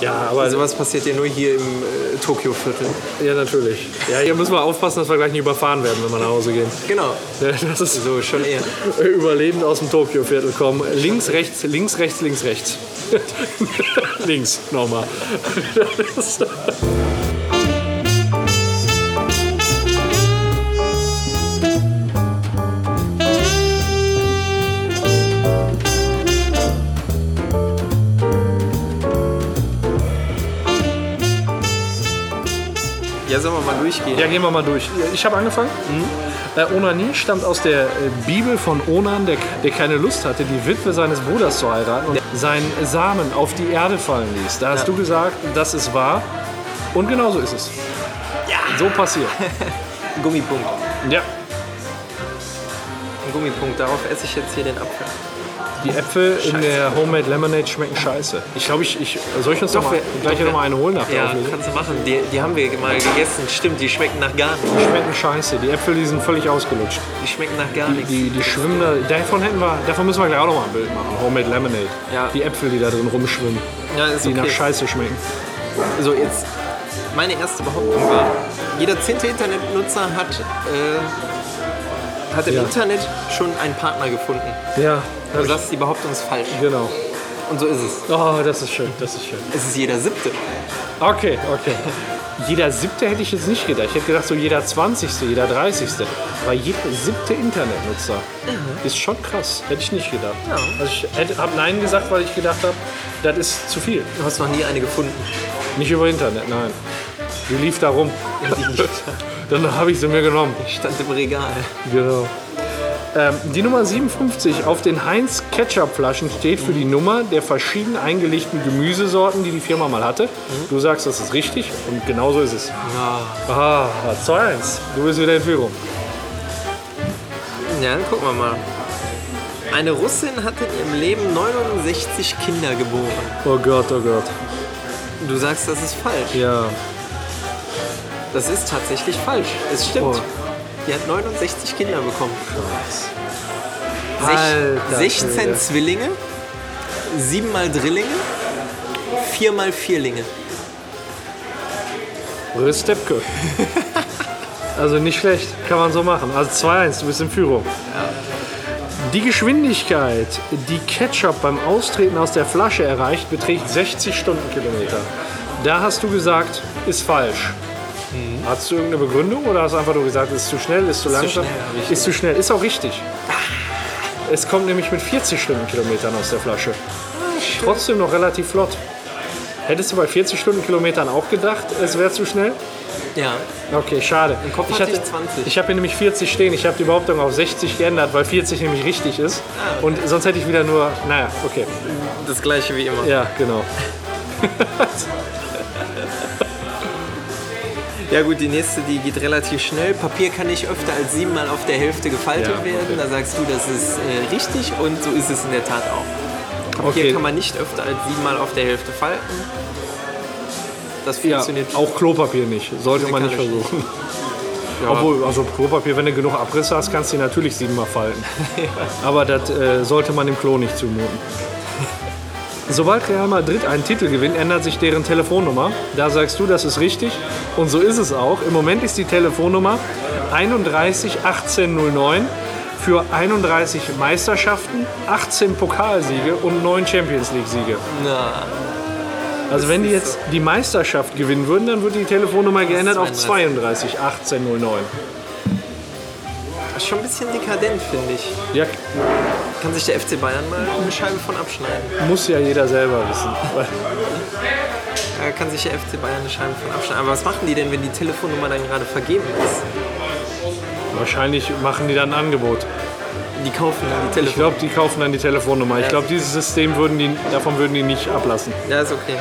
Ja, aber Sowas passiert ja nur hier im äh, Tokio-Viertel. ja, natürlich. Ja, hier müssen wir aufpassen, dass wir gleich nicht überfahren werden, wenn wir nach Hause gehen. Genau. Ja, das ist So, schon eher. überlebend aus dem Tokio-Viertel kommen. Links, rechts, links, rechts, links, rechts. links, nochmal. durchgehen? Ja, gehen wir mal durch. Ich habe angefangen. Äh, Onanie stammt aus der äh, Bibel von Onan, der, der keine Lust hatte, die Witwe seines Bruders zu heiraten und seinen Samen auf die Erde fallen ließ. Da hast Ja. du gesagt, das ist wahr. Und genauso ist es. Ja. So passiert. Gummipunkt. Ja. Ein Gummipunkt. Darauf esse ich jetzt hier den Apfel. Die Äpfel in der Homemade Lemonade schmecken scheiße. Ich glaube, ich, ich soll ich uns Doch, noch mal, wir- gleich doch, noch mal eine holen nach der Ja, Auflösung? kannst du machen. Die, die haben wir mal gegessen. Stimmt, die schmecken nach gar nichts. Die schmecken scheiße. Die Äpfel, die sind völlig ausgelutscht. Die schmecken nach gar Die, nichts. die, die schwimmen da, davon hätten wir, davon müssen wir gleich auch noch mal ein Bild machen. Homemade Lemonade. Ja. Die Äpfel, die da drin rumschwimmen, Ja, ist die nach okay. Scheiße schmecken. So, jetzt meine erste Behauptung war, jeder zehnte Internetnutzer hat, äh, hat im Ja. Internet schon einen Partner gefunden. Ja, Du sagst, die Behauptung ist falsch. genau. Und so ist es. Oh, das ist schön, das ist schön. Es ist jeder siebte. Okay, okay. Jeder siebte hätte ich jetzt nicht gedacht. Ich hätte gedacht, so jeder zwanzigste, jeder dreißigste. Aber jeder siebte Internetnutzer ist schon krass. Hätte ich nicht gedacht. Ja. Also ich habe Nein gesagt, weil ich gedacht habe, das ist zu viel. Du hast noch nie eine gefunden. Nicht über Internet, nein. Die lief da rum. Dann habe ich sie mir genommen. stand im Regal. Genau. Ähm, die Nummer 57 auf den Heinz Ketchup-Flaschen steht für die Nummer der verschieden eingelegten Gemüsesorten, die die Firma mal hatte. Du sagst, das ist richtig und genauso ist es. Ah, 2-1. Du bist wieder in Führung. Ja, dann gucken wir mal. Eine Russin hat in ihrem Leben 69 Kinder geboren. Oh Gott, oh Gott. Du sagst, das ist falsch. Ja. Das ist tatsächlich falsch. Es stimmt. Oh. Die hat 69 Kinder bekommen. Alter Sech, 16 Schwede. Zwillinge, 7 mal Drillinge, 4 mal Vierlinge. Röstepke. Also nicht schlecht, kann man so machen. Also 2-1, du bist in Führung. Die Geschwindigkeit, die Ketchup beim Austreten aus der Flasche erreicht, beträgt 60 Stundenkilometer. Da hast du gesagt, ist falsch. Hast du irgendeine Begründung oder hast du einfach nur gesagt, ist zu schnell, ist zu langsam? schnell, hab ich ist zu schnell, ist auch richtig. Es kommt nämlich mit 40 Stundenkilometern aus der Flasche. Trotzdem noch relativ flott. Hättest du bei 40 Stundenkilometern auch gedacht, es wäre zu schnell? Ja, Okay, schade. Im Kopf hatte ich 20. Ich habe hier nämlich 40 stehen. Ich habe die Behauptung auf 60 geändert, weil 40 nämlich richtig ist. Ah. Und sonst hätte ich wieder nur, naja, okay. das gleiche wie immer. Ja, genau. Ja gut, die nächste, die geht relativ schnell. Papier kann nicht öfter als siebenmal auf der Hälfte gefaltet Ja, okay. werden. Da sagst du, das ist äh, richtig und so ist es in der Tat auch. Papier Okay. kann man nicht öfter als siebenmal auf der Hälfte falten. Das Ja, funktioniert auch Klopapier nicht. Sollte man nicht versuchen. Obwohl, also Klopapier, wenn du genug Abrisse hast, kannst du die natürlich siebenmal falten. Aber das äh, sollte man dem Klo nicht zumuten. Sobald Real Madrid einen Titel gewinnt, ändert sich deren Telefonnummer. Da sagst du, das ist richtig. Und so ist es auch. Im Moment ist die Telefonnummer 311809 für 31 Meisterschaften, 18 Pokalsiege und 9 Champions League-Siege. Na, Also wenn die jetzt die Meisterschaft gewinnen würden, dann wird die Telefonnummer geändert auf 32. 32 1809. schon ein bisschen dekadent, finde ich. Ja, Kann sich der FC Bayern mal eine Scheibe von abschneiden. muss ja jeder selber wissen. Da kann sich der FC Bayern eine Scheibe von abschneiden. Aber was machen die denn, wenn die Telefonnummer dann gerade vergeben ist? Wahrscheinlich machen die dann ein Angebot. Die kaufen dann die Ich Telefonnummer. glaube, die kaufen dann die Telefonnummer. Ich glaube, dieses System würden die, davon würden die nicht ablassen. Ja, ist okay.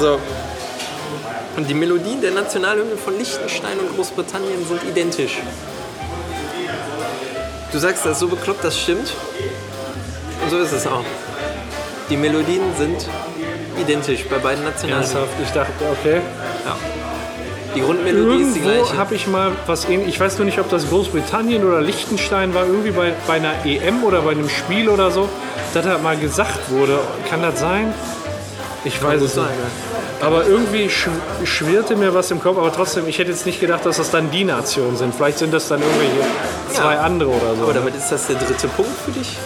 So. Und die Melodien der Nationalhymne von Liechtenstein und Großbritannien sind identisch. Du sagst, das ist so bekloppt, das stimmt. Und so ist es auch. Die Melodien sind identisch bei beiden Nationalhymnen. Ernsthaft? Ich dachte, okay. Ja. Die Grundmelodie ist die Irgendwo gleiche. habe ich mal was ähnliches. Ich weiß nur nicht, ob das Großbritannien oder Liechtenstein war. Irgendwie bei, bei einer EM oder bei einem Spiel oder so, dass da mal gesagt wurde. Kann das sein? Ich weiß es nicht. Aber irgendwie schw schwirrte mir was im Kopf, aber trotzdem, ich hätte jetzt nicht gedacht, dass das dann die Nationen sind. Vielleicht sind das dann irgendwelche zwei andere oder so. Aber damit ist das der dritte Punkt für dich.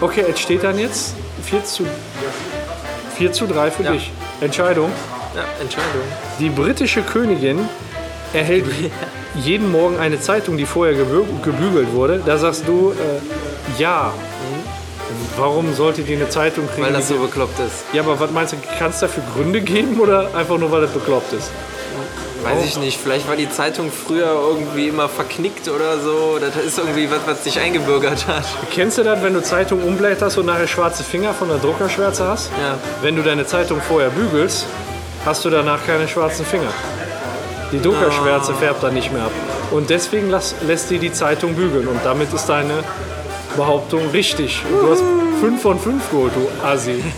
Okay, es steht dann jetzt 4 zu, 4 zu 3 für Ja. dich. Entscheidung. Ja, Entscheidung. Die britische Königin erhält jeden Morgen eine Zeitung, die vorher gebü gebügelt wurde. Da sagst du, äh, ja. Warum sollte die eine Zeitung kriegen? Weil das so bekloppt ist. ja, aber was meinst du, kann es dafür Gründe geben oder einfach nur, weil es bekloppt ist? Weiß ich nicht. Vielleicht war die Zeitung früher irgendwie immer verknickt oder so. Das ist irgendwie was, was sich eingebürgert hat. Kennst du das, wenn du Zeitung umblätterst und nachher schwarze Finger von der Druckerschwärze hast? Ja. Wenn du deine Zeitung vorher bügelst, hast du danach keine schwarzen Finger. Die Druckerschwärze färbt dann nicht mehr ab. Und deswegen lass, lässt die die Zeitung bügeln. Und damit ist deine Behauptung richtig. Und du hast 5 von 5 geholt, du Assi.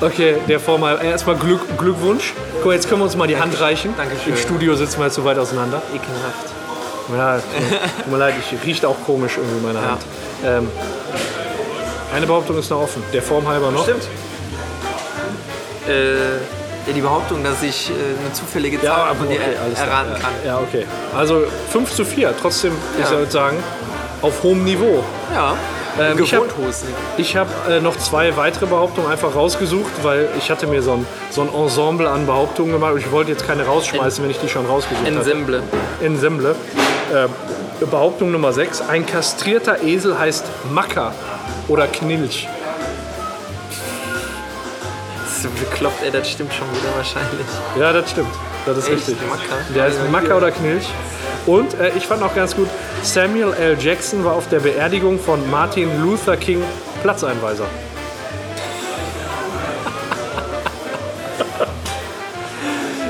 Okay, der Vormal. Erstmal Glück, Glückwunsch. Guck, mal, jetzt können wir uns mal die Hand reichen. Dankeschön. Im Studio sitzen wir jetzt zu weit auseinander. Ekelhaft. Ja, tut mir leid, ich riecht auch komisch irgendwie meine Hand. Ähm, eine Behauptung ist noch offen. Der Form halber noch. Stimmt. Äh, ja, die Behauptung, dass ich äh, eine zufällige Zahl Ja, von dir okay, erraten ja, kann. Ja, okay. Also 5 zu 4. Trotzdem, ich Ja. würde sagen, auf hohem Niveau. Ja. Ähm, ich Gewohnt hab- habe äh, noch zwei weitere Behauptungen einfach rausgesucht, weil ich hatte mir so ein, so ein Ensemble an Behauptungen gemacht ich wollte jetzt keine rausschmeißen, wenn ich die schon rausgesucht hatte. Ensemble. Ensemble. Äh, Behauptung Nummer 6. Ein kastrierter Esel heißt Macker oder Knilch. Das ist so bekloppt, ey, das stimmt schon wieder wahrscheinlich. Ja, das stimmt. Das ist Echt? richtig. Macker? Der heißt Macker oder Knilch. Und äh, ich fand auch ganz gut, Samuel L. Jackson war auf der Beerdigung von Martin Luther King Platzeinweiser.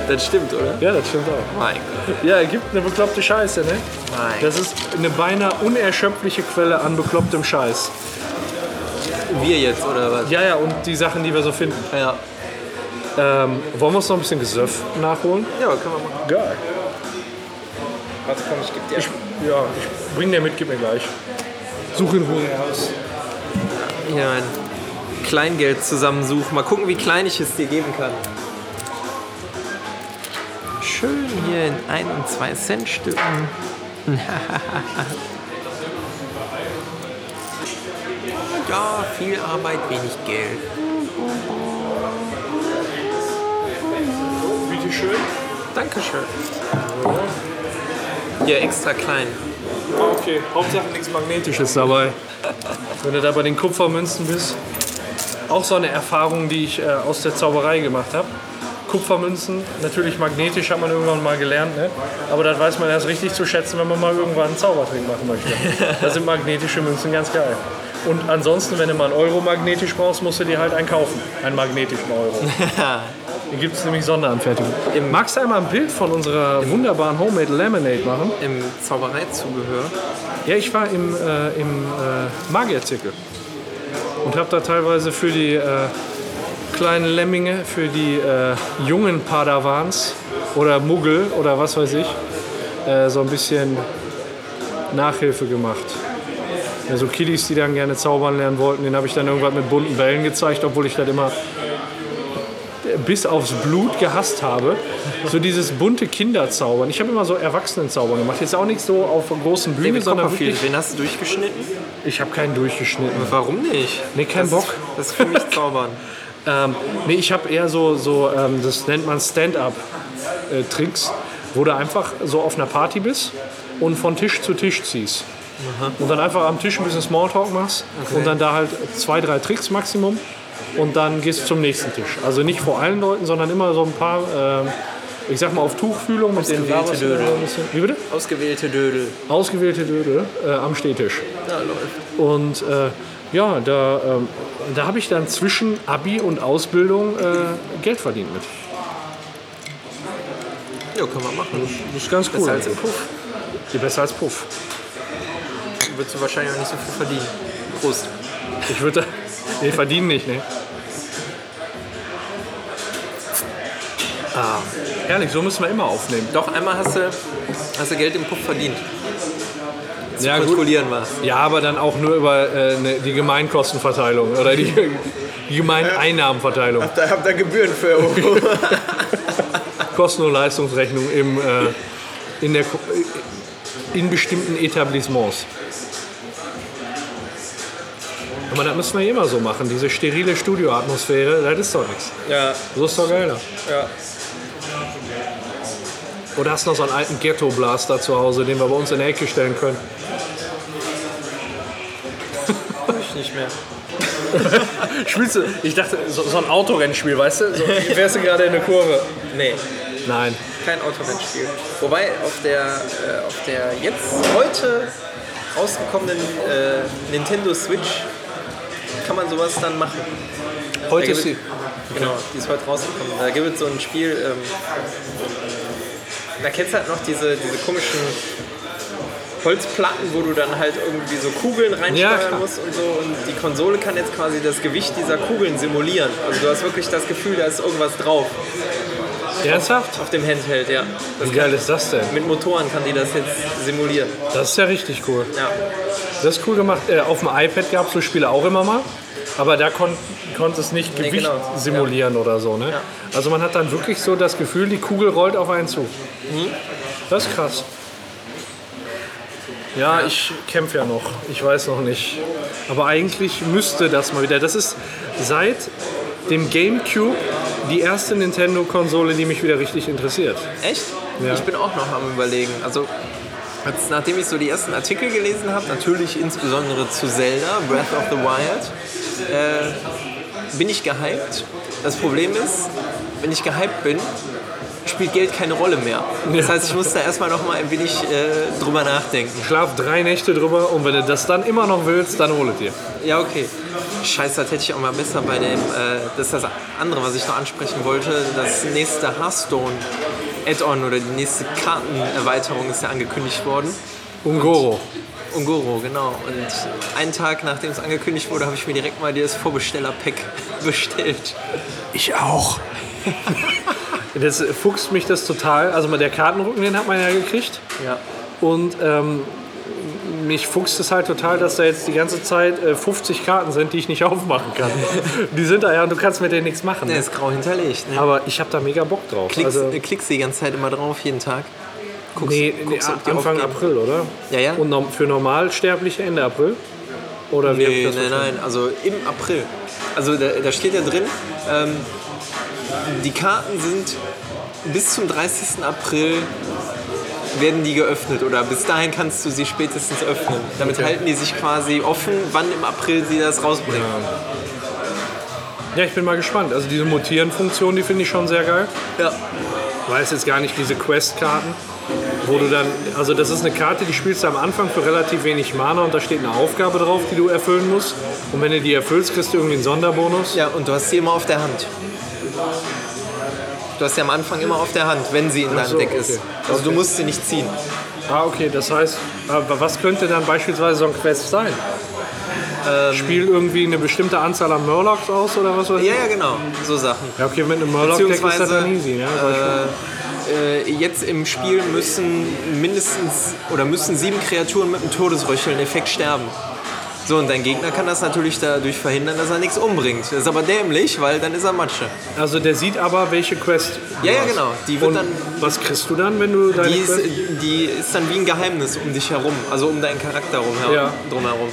Das stimmt, oder? Ja, das stimmt auch. Mein Gott. Ja, er gibt eine bekloppte Scheiße, ne? Nein. Das ist eine beinahe unerschöpfliche Quelle an beklopptem Scheiß. Wir jetzt, oder was? Ja, ja, und die Sachen, die wir so finden. Ja. Ähm, wollen wir uns noch ein bisschen Gesöff nachholen? Ja, können wir machen. Geil. Warte, komm, ich geb dir. Ich, ja, ich bring dir mit, gib mir gleich. Such in Ruhe aus. hier mein Kleingeld zusammensuchen. Mal gucken, wie klein ich es dir geben kann. Schön hier in 1 und 2 Cent Stücken. ja, viel Arbeit, wenig Geld. Bitte schön. Dankeschön. Hier extra klein. Okay, Hauptsache nichts Magnetisches dabei. Wenn du da bei den Kupfermünzen bist, auch so eine Erfahrung, die ich äh, aus der Zauberei gemacht habe. Kupfermünzen, natürlich magnetisch, hat man irgendwann mal gelernt, ne? aber das weiß man erst richtig zu schätzen, wenn man mal irgendwann einen Zaubertrick machen möchte. Da sind magnetische Münzen ganz geil. Und ansonsten, wenn du mal einen Euro magnetisch brauchst, musst du dir halt einen kaufen, einen magnetischen Euro. Hier gibt es nämlich Sonderanfertigung. Magst du einmal ein Bild von unserer wunderbaren Homemade Lemonade machen? Im Zaubereizubehör. Ja, ich war im, äh, im äh, Magierzirkel und habe da teilweise für die äh, kleinen Lemminge, für die äh, jungen Padawans oder Muggel oder was weiß ich, äh, so ein bisschen Nachhilfe gemacht. Ja, so Kiddies, die dann gerne zaubern lernen wollten, den habe ich dann irgendwann mit bunten Bällen gezeigt, obwohl ich das immer bis aufs Blut gehasst habe. So dieses bunte Kinderzaubern. Ich habe immer so Erwachsenenzaubern gemacht. Jetzt auch nicht so auf großen Bühne, David sondern wirklich, wen hast du durchgeschnitten? ich habe keinen durchgeschnitten. Warum nicht? Nee, kein das Bock. Ist, das ist für mich Zaubern. Ähm, nee, ich habe eher so, so ähm, das nennt man Stand-up-Tricks, wo du einfach so auf einer Party bist und von Tisch zu Tisch ziehst. Und dann einfach am Tisch ein bisschen Smalltalk machst und dann da halt zwei, drei Tricks Maximum und dann gehst du zum nächsten Tisch. Also nicht vor allen Leuten, sondern immer so ein paar, ähm, ich sag mal auf Tuchfühlung mit den du Dödel. Wie bitte? Ausgewählte Dödel. Ausgewählte Dödel äh, am Stehtisch. Ja, läuft. Und äh, ja, da, ähm, da habe ich dann zwischen Abi und Ausbildung äh, Geld verdient mit. Ja, können wir machen. Das ist ganz cool. Besser als im Puff. Die besser als Puff. Würdest du wahrscheinlich auch nicht so viel verdienen. Prost. Ich würde. Nee, verdienen nicht, ne? Ah, ehrlich, so müssen wir immer aufnehmen. Doch, einmal hast du, hast du Geld im Puff verdient. Ja, Kontrollieren was. Ja, aber dann auch nur über äh, ne, die Gemeinkostenverteilung oder die, Die gemeine Einnahmenverteilung. Da habt ihr Gebühren für Euro. Kosten- und Leistungsrechnung im, äh, in, der, in bestimmten Etablissements. Aber das müssen wir immer so machen. Diese sterile Studioatmosphäre, das ist doch nichts. ja, So ist doch geiler. ja. Oder hast du noch so einen alten Ghetto-Blaster zu Hause, den wir bei uns in der Ecke stellen können? Ich nicht mehr. Spielst du? Ich dachte, so, so ein Autorennspiel, weißt du? So, wärst du gerade in der Kurve? Nee, Nein. kein Autorennspiel. Wobei auf der, äh, auf der jetzt heute rausgekommenen äh, Nintendo Switch kann man sowas dann machen. Heute ist sie. Genau, die ist heute rausgekommen. Da gibt es so ein Spiel, ähm, da kennst du halt noch diese, diese komischen Holzplatten, wo du dann halt irgendwie so Kugeln Ja, reinsteuern klar. musst und so. Und die Konsole kann jetzt quasi das Gewicht dieser Kugeln simulieren. Also du hast wirklich das Gefühl, da ist irgendwas drauf Ernsthaft? auf dem Handheld, ja. Das Wie geil ist das denn? mit Motoren kann die das jetzt simulieren. Das ist ja richtig cool. Ja. Das ist cool gemacht. Äh, auf dem iPad gab es so Spiele auch immer mal. Aber da kon konnte es nicht Nee, Gewicht genau. simulieren oder so. Ne? Ja. Also man hat dann wirklich so das Gefühl, die Kugel rollt auf einen zu. Mhm. Das ist krass. Ja, ich kämpfe ja noch. Ich weiß noch nicht. Aber eigentlich müsste das mal wieder. Das ist seit dem GameCube die erste Nintendo-Konsole, die mich wieder richtig interessiert. Echt? Ja. Ich bin auch noch am überlegen. Also jetzt, nachdem ich so die ersten Artikel gelesen habe, natürlich insbesondere zu Zelda, Breath of the Wild, äh, bin ich gehypt. Das Problem ist, wenn ich gehypt bin, spielt Geld keine Rolle mehr. Das heißt, ich muss da erstmal noch mal ein wenig äh, drüber nachdenken. Schlaf drei Nächte drüber und wenn du das dann immer noch willst, dann hol es dir. Ja, okay. Scheiße, das hätte ich auch mal besser bei dem, äh, das ist das andere, was ich noch ansprechen wollte, das nächste Hearthstone Add-on oder die nächste Kartenerweiterung ist ja angekündigt worden. Ungoro. Ungoro, genau. Und einen Tag nachdem es angekündigt wurde, habe ich mir direkt mal das Vorbesteller-Pack bestellt. Ich auch. Das fuchst mich das total. Also mal der Kartenrücken, den hat man ja gekriegt. Ja. Und ähm, mich fuchst es halt total, dass da jetzt die ganze Zeit äh, 50 Karten sind, die ich nicht aufmachen kann. die sind da ja und du kannst mit denen nichts machen. Der Ne? ist grau hinterlegt. Ne? Aber ich habe da mega Bock drauf. Klickst, also, äh, klickst die ganze Zeit immer drauf, jeden Tag. Guckst, nee, nee, guckst, die Anfang aufgehen. April, oder? Ja, ja. Und für Normalsterbliche Ende April? Oder wie hab ich Nee, nein, nein, also im April. Also da, da steht ja drin, ähm, die Karten sind bis zum 30. April werden die geöffnet oder bis dahin kannst du sie spätestens öffnen. Damit Okay. halten die sich quasi offen, wann im April sie das rausbringen. Ja, ich bin mal gespannt. Also diese Mutieren-Funktion, die finde ich schon sehr geil. Ja. Ich weiß jetzt gar nicht, diese Quest-Karten, wo du dann, also das ist eine Karte, die spielst du am Anfang für relativ wenig Mana und da steht eine Aufgabe drauf, die du erfüllen musst. Und wenn du die erfüllst, kriegst du irgendwie einen Sonderbonus. Ja, und du hast sie immer auf der Hand. Du hast sie am Anfang immer auf der Hand, wenn sie in deinem so, Deck ist. okay. Also du Okay. musst sie nicht ziehen. Ah, okay, das heißt, aber was könnte dann beispielsweise so ein Quest sein? Ähm, Spiel irgendwie eine bestimmte Anzahl an Murlocs aus oder was weiß ich? Ja, ja, genau. So Sachen. Ja, okay, mit einem Murloc-Deck ist das dann easy. Ja? Äh, jetzt im Spiel müssen mindestens oder müssen sieben Kreaturen mit einem Todesröcheln-Effekt sterben. So, und dein Gegner kann das natürlich dadurch verhindern, dass er nichts umbringt. Das ist aber dämlich, weil dann ist er Matsche. also der sieht aber, welche Quest Ja, ja, genau. Die wird Und dann was kriegst du dann, wenn du deine Die ist, Quest... die ist dann wie ein Geheimnis um dich herum, also um deinen Charakter rum, Ja. drumherum.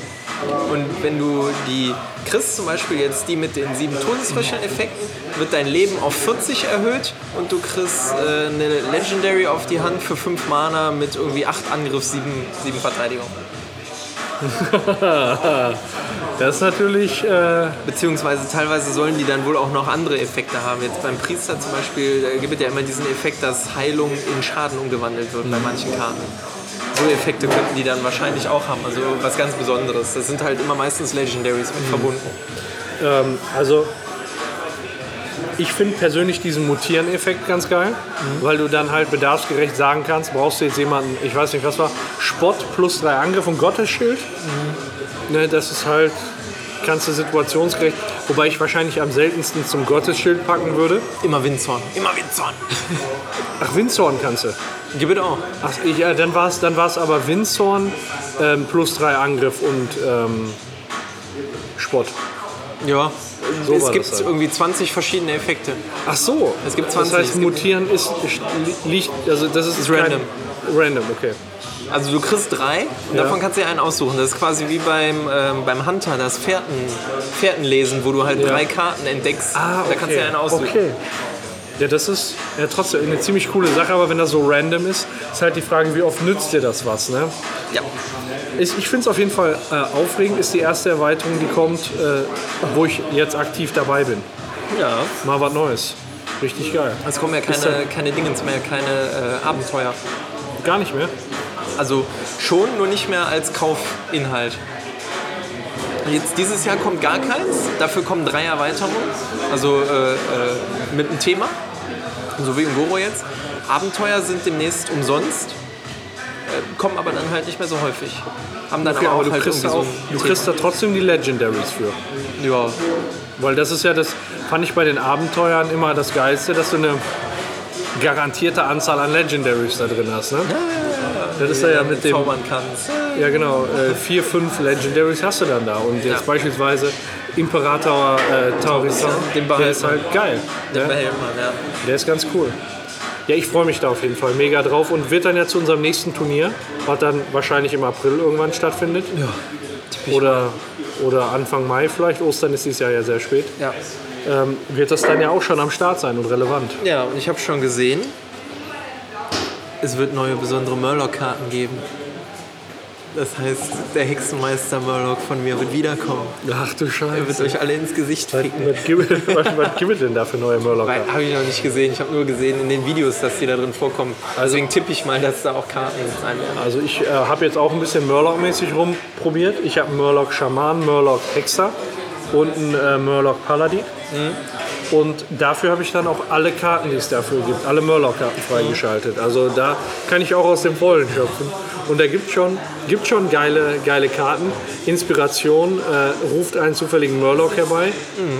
Und wenn du die kriegst, zum Beispiel jetzt die mit den sieben Todesröcheln-Effekten, wird dein Leben auf 40 erhöht und du kriegst äh, eine Legendary auf die Hand für 5 Mana mit irgendwie 8 Angriff, 7, 7 Verteidigung. Das ist natürlich... Äh, Beziehungsweise teilweise sollen die dann wohl auch noch andere Effekte haben. Jetzt beim Priester zum Beispiel da gibt es ja immer diesen Effekt, dass Heilung in Schaden umgewandelt wird bei manchen Karten. So Effekte könnten die dann wahrscheinlich auch haben, also was ganz Besonderes. Das sind halt immer meistens Legendaries mit verbunden. Ähm, also ich finde persönlich diesen Mutieren-Effekt ganz geil, weil du dann halt bedarfsgerecht sagen kannst, brauchst du jetzt jemanden, ich weiß nicht was war, Spott plus drei Angriff und Gottesschild. Ne, das ist halt, kannst du situationsgerecht, wobei ich wahrscheinlich am seltensten zum Gottesschild packen würde. Immer Windzorn. Immer Windzorn. Ach, Windshorn kannst du. Gib es auch. Ach, ja, dann war es dann war's aber Windshorn ähm, plus drei Angriff und ähm, Spott. Ja, So es gibt das halt. irgendwie 20 verschiedene Effekte. Ach so. Es gibt Das 20, heißt, es gibt- mutieren ist, liegt, also das ist, Ist random. Random, okay. Also du kriegst drei und Ja. davon kannst du dir einen aussuchen. Das ist quasi wie beim, ähm, beim Hunter, das Fährten, Fährtenlesen, wo du halt Ja. drei Karten entdeckst. Ah, okay. Da kannst du dir einen aussuchen. Okay. Ja, das ist ja trotzdem eine ziemlich coole Sache, aber wenn das so random ist, ist halt die Frage, wie oft nützt dir das was, ne? Ja. Ich, ich finde es auf jeden Fall äh, aufregend, ist die erste Erweiterung, die kommt, äh, wo ich jetzt aktiv dabei bin. ja. Mal was Neues. Richtig geil. Es kommen ja keine, keine Dingens mehr, keine äh, Abenteuer. Gar nicht mehr. Also schon, nur nicht mehr als Kaufinhalt. Jetzt dieses Jahr kommt gar keins, dafür kommen drei Erweiterungen, also äh, äh, mit einem Thema, so wie im Goro jetzt. Abenteuer sind demnächst umsonst, äh, kommen aber dann halt nicht mehr so häufig. Haben dann Okay, aber aber auch du halt kriegst, so auch, du kriegst da trotzdem die Legendaries für. Ja, Weil das ist ja das, fand ich bei den Abenteuern immer das Geilste, dass du eine garantierte Anzahl an Legendaries da drin hast. Ne? Das ist ja, ja mit dem. zaubern kannst. Ja, genau. Äh, vier, fünf Legendaries hast du dann da. Und jetzt Ja. beispielsweise Imperator äh, Taurisan, Den der ist halt geil. Den Ne? behält man, ja. Der ist ganz cool. Ja, ich freue mich da auf jeden Fall mega drauf und wird dann ja zu unserem nächsten Turnier, was dann wahrscheinlich im April irgendwann stattfindet. Ja. Oder, oder Anfang Mai vielleicht. Ostern ist dieses Jahr ja sehr spät. Ja. Ähm, wird das dann ja auch schon am Start sein und relevant. Ja, und ich habe schon gesehen, es wird neue besondere Murloc-Karten geben. Das heißt, der Hexenmeister Murloc von mir wird wiederkommen. Ach du Er wird Scheiße. euch alle ins Gesicht ficken. Was gibt, es denn da für neue Murloc? Habe ich noch nicht gesehen. Ich habe nur gesehen in den Videos, dass die da drin vorkommen. Deswegen tippe ich mal, dass da auch Karten sein werden. Also ich äh, habe jetzt auch ein bisschen Murloc-mäßig rumprobiert. Ich habe einen Murloc Schaman, Murloc Hexer und einen äh, Murloc Paladin. Und dafür habe ich dann auch alle Karten, die es dafür gibt, alle Murloc-Karten freigeschaltet. Also da kann ich auch aus dem Vollen schöpfen. Und da gibt schon, gibt schon geile, geile Karten. Inspiration äh, ruft einen zufälligen Murloc herbei.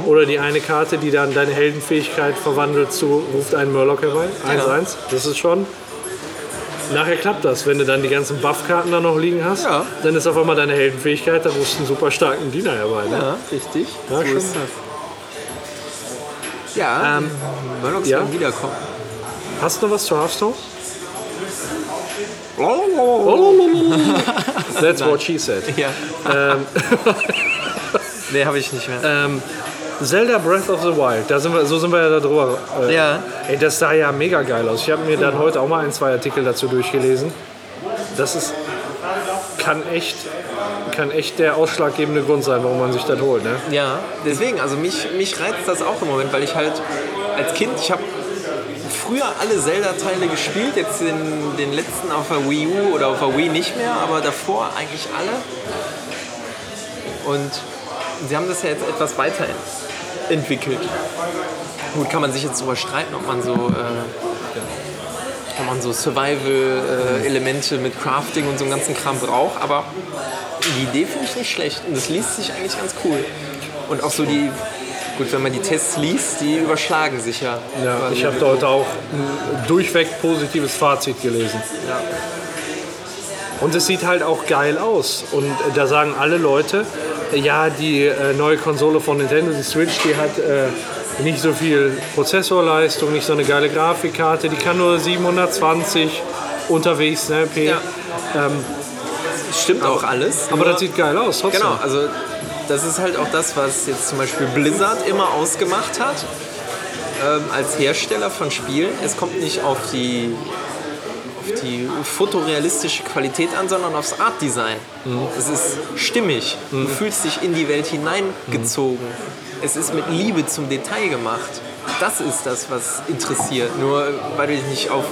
Oder die eine Karte, die dann deine Heldenfähigkeit verwandelt zu ruft einen Murloc herbei. 1-1. Das ist schon Nachher klappt das, wenn du dann die ganzen Buff-Karten da noch liegen hast. Ja. Dann ist auf einmal deine Heldenfähigkeit, da rufst du einen super starken Diener herbei. Ne? Ja, richtig. Ja, so. Ja, Ähm, Murlocs ja. werden wiederkommen. Hast du noch was zu Hearthstone? That's what she said. Ja. nee, habe ich nicht mehr. Ähm, Zelda Breath of the Wild, da sind wir, so sind wir ja da drüber. Äh, Ja. Ey, das sah ja mega geil aus. Ich habe mir dann heute auch mal ein, zwei Artikel dazu durchgelesen. Das ist, kann echt, kann echt der ausschlaggebende Grund sein, warum man sich das holt. Ne? Ja, deswegen, also mich, mich reizt das auch im Moment, weil ich halt als Kind, ich habe früher alle Zelda-Teile gespielt, jetzt den, den letzten auf der Wii U oder auf der Wii nicht mehr, aber davor eigentlich alle. Und sie haben das ja jetzt etwas weiterentwickelt. Gut, kann man sich jetzt darüber streiten, ob man so, äh, ob man so Survival-Elemente mit Crafting und so einem ganzen Kram braucht, aber die Idee finde ich nicht schlecht und es liest sich eigentlich ganz cool. Und auch so die, gut, wenn man die Tests liest, die überschlagen sich ja. Ja, ich habe da heute auch ein durchweg positives Fazit gelesen. Ja. Und es sieht halt auch geil aus. Und da sagen alle Leute, ja, die äh, neue Konsole von Nintendo, die Switch, die hat äh, nicht so viel Prozessorleistung, nicht so eine geile Grafikkarte, die kann nur 720 unterwegs, ne, P. Ja. Stimmt auch alles. Aber nur- das sieht geil aus, trotzdem. Genau, also das ist halt auch das, was jetzt zum Beispiel Blizzard immer ausgemacht hat. Ähm, als Hersteller von Spielen. Es kommt nicht auf die, auf die fotorealistische Qualität an, sondern aufs Artdesign. Es ist stimmig. Du fühlst dich in die Welt hineingezogen. Es ist mit Liebe zum Detail gemacht. Das ist das, was interessiert. Nur weil du dich nicht auf,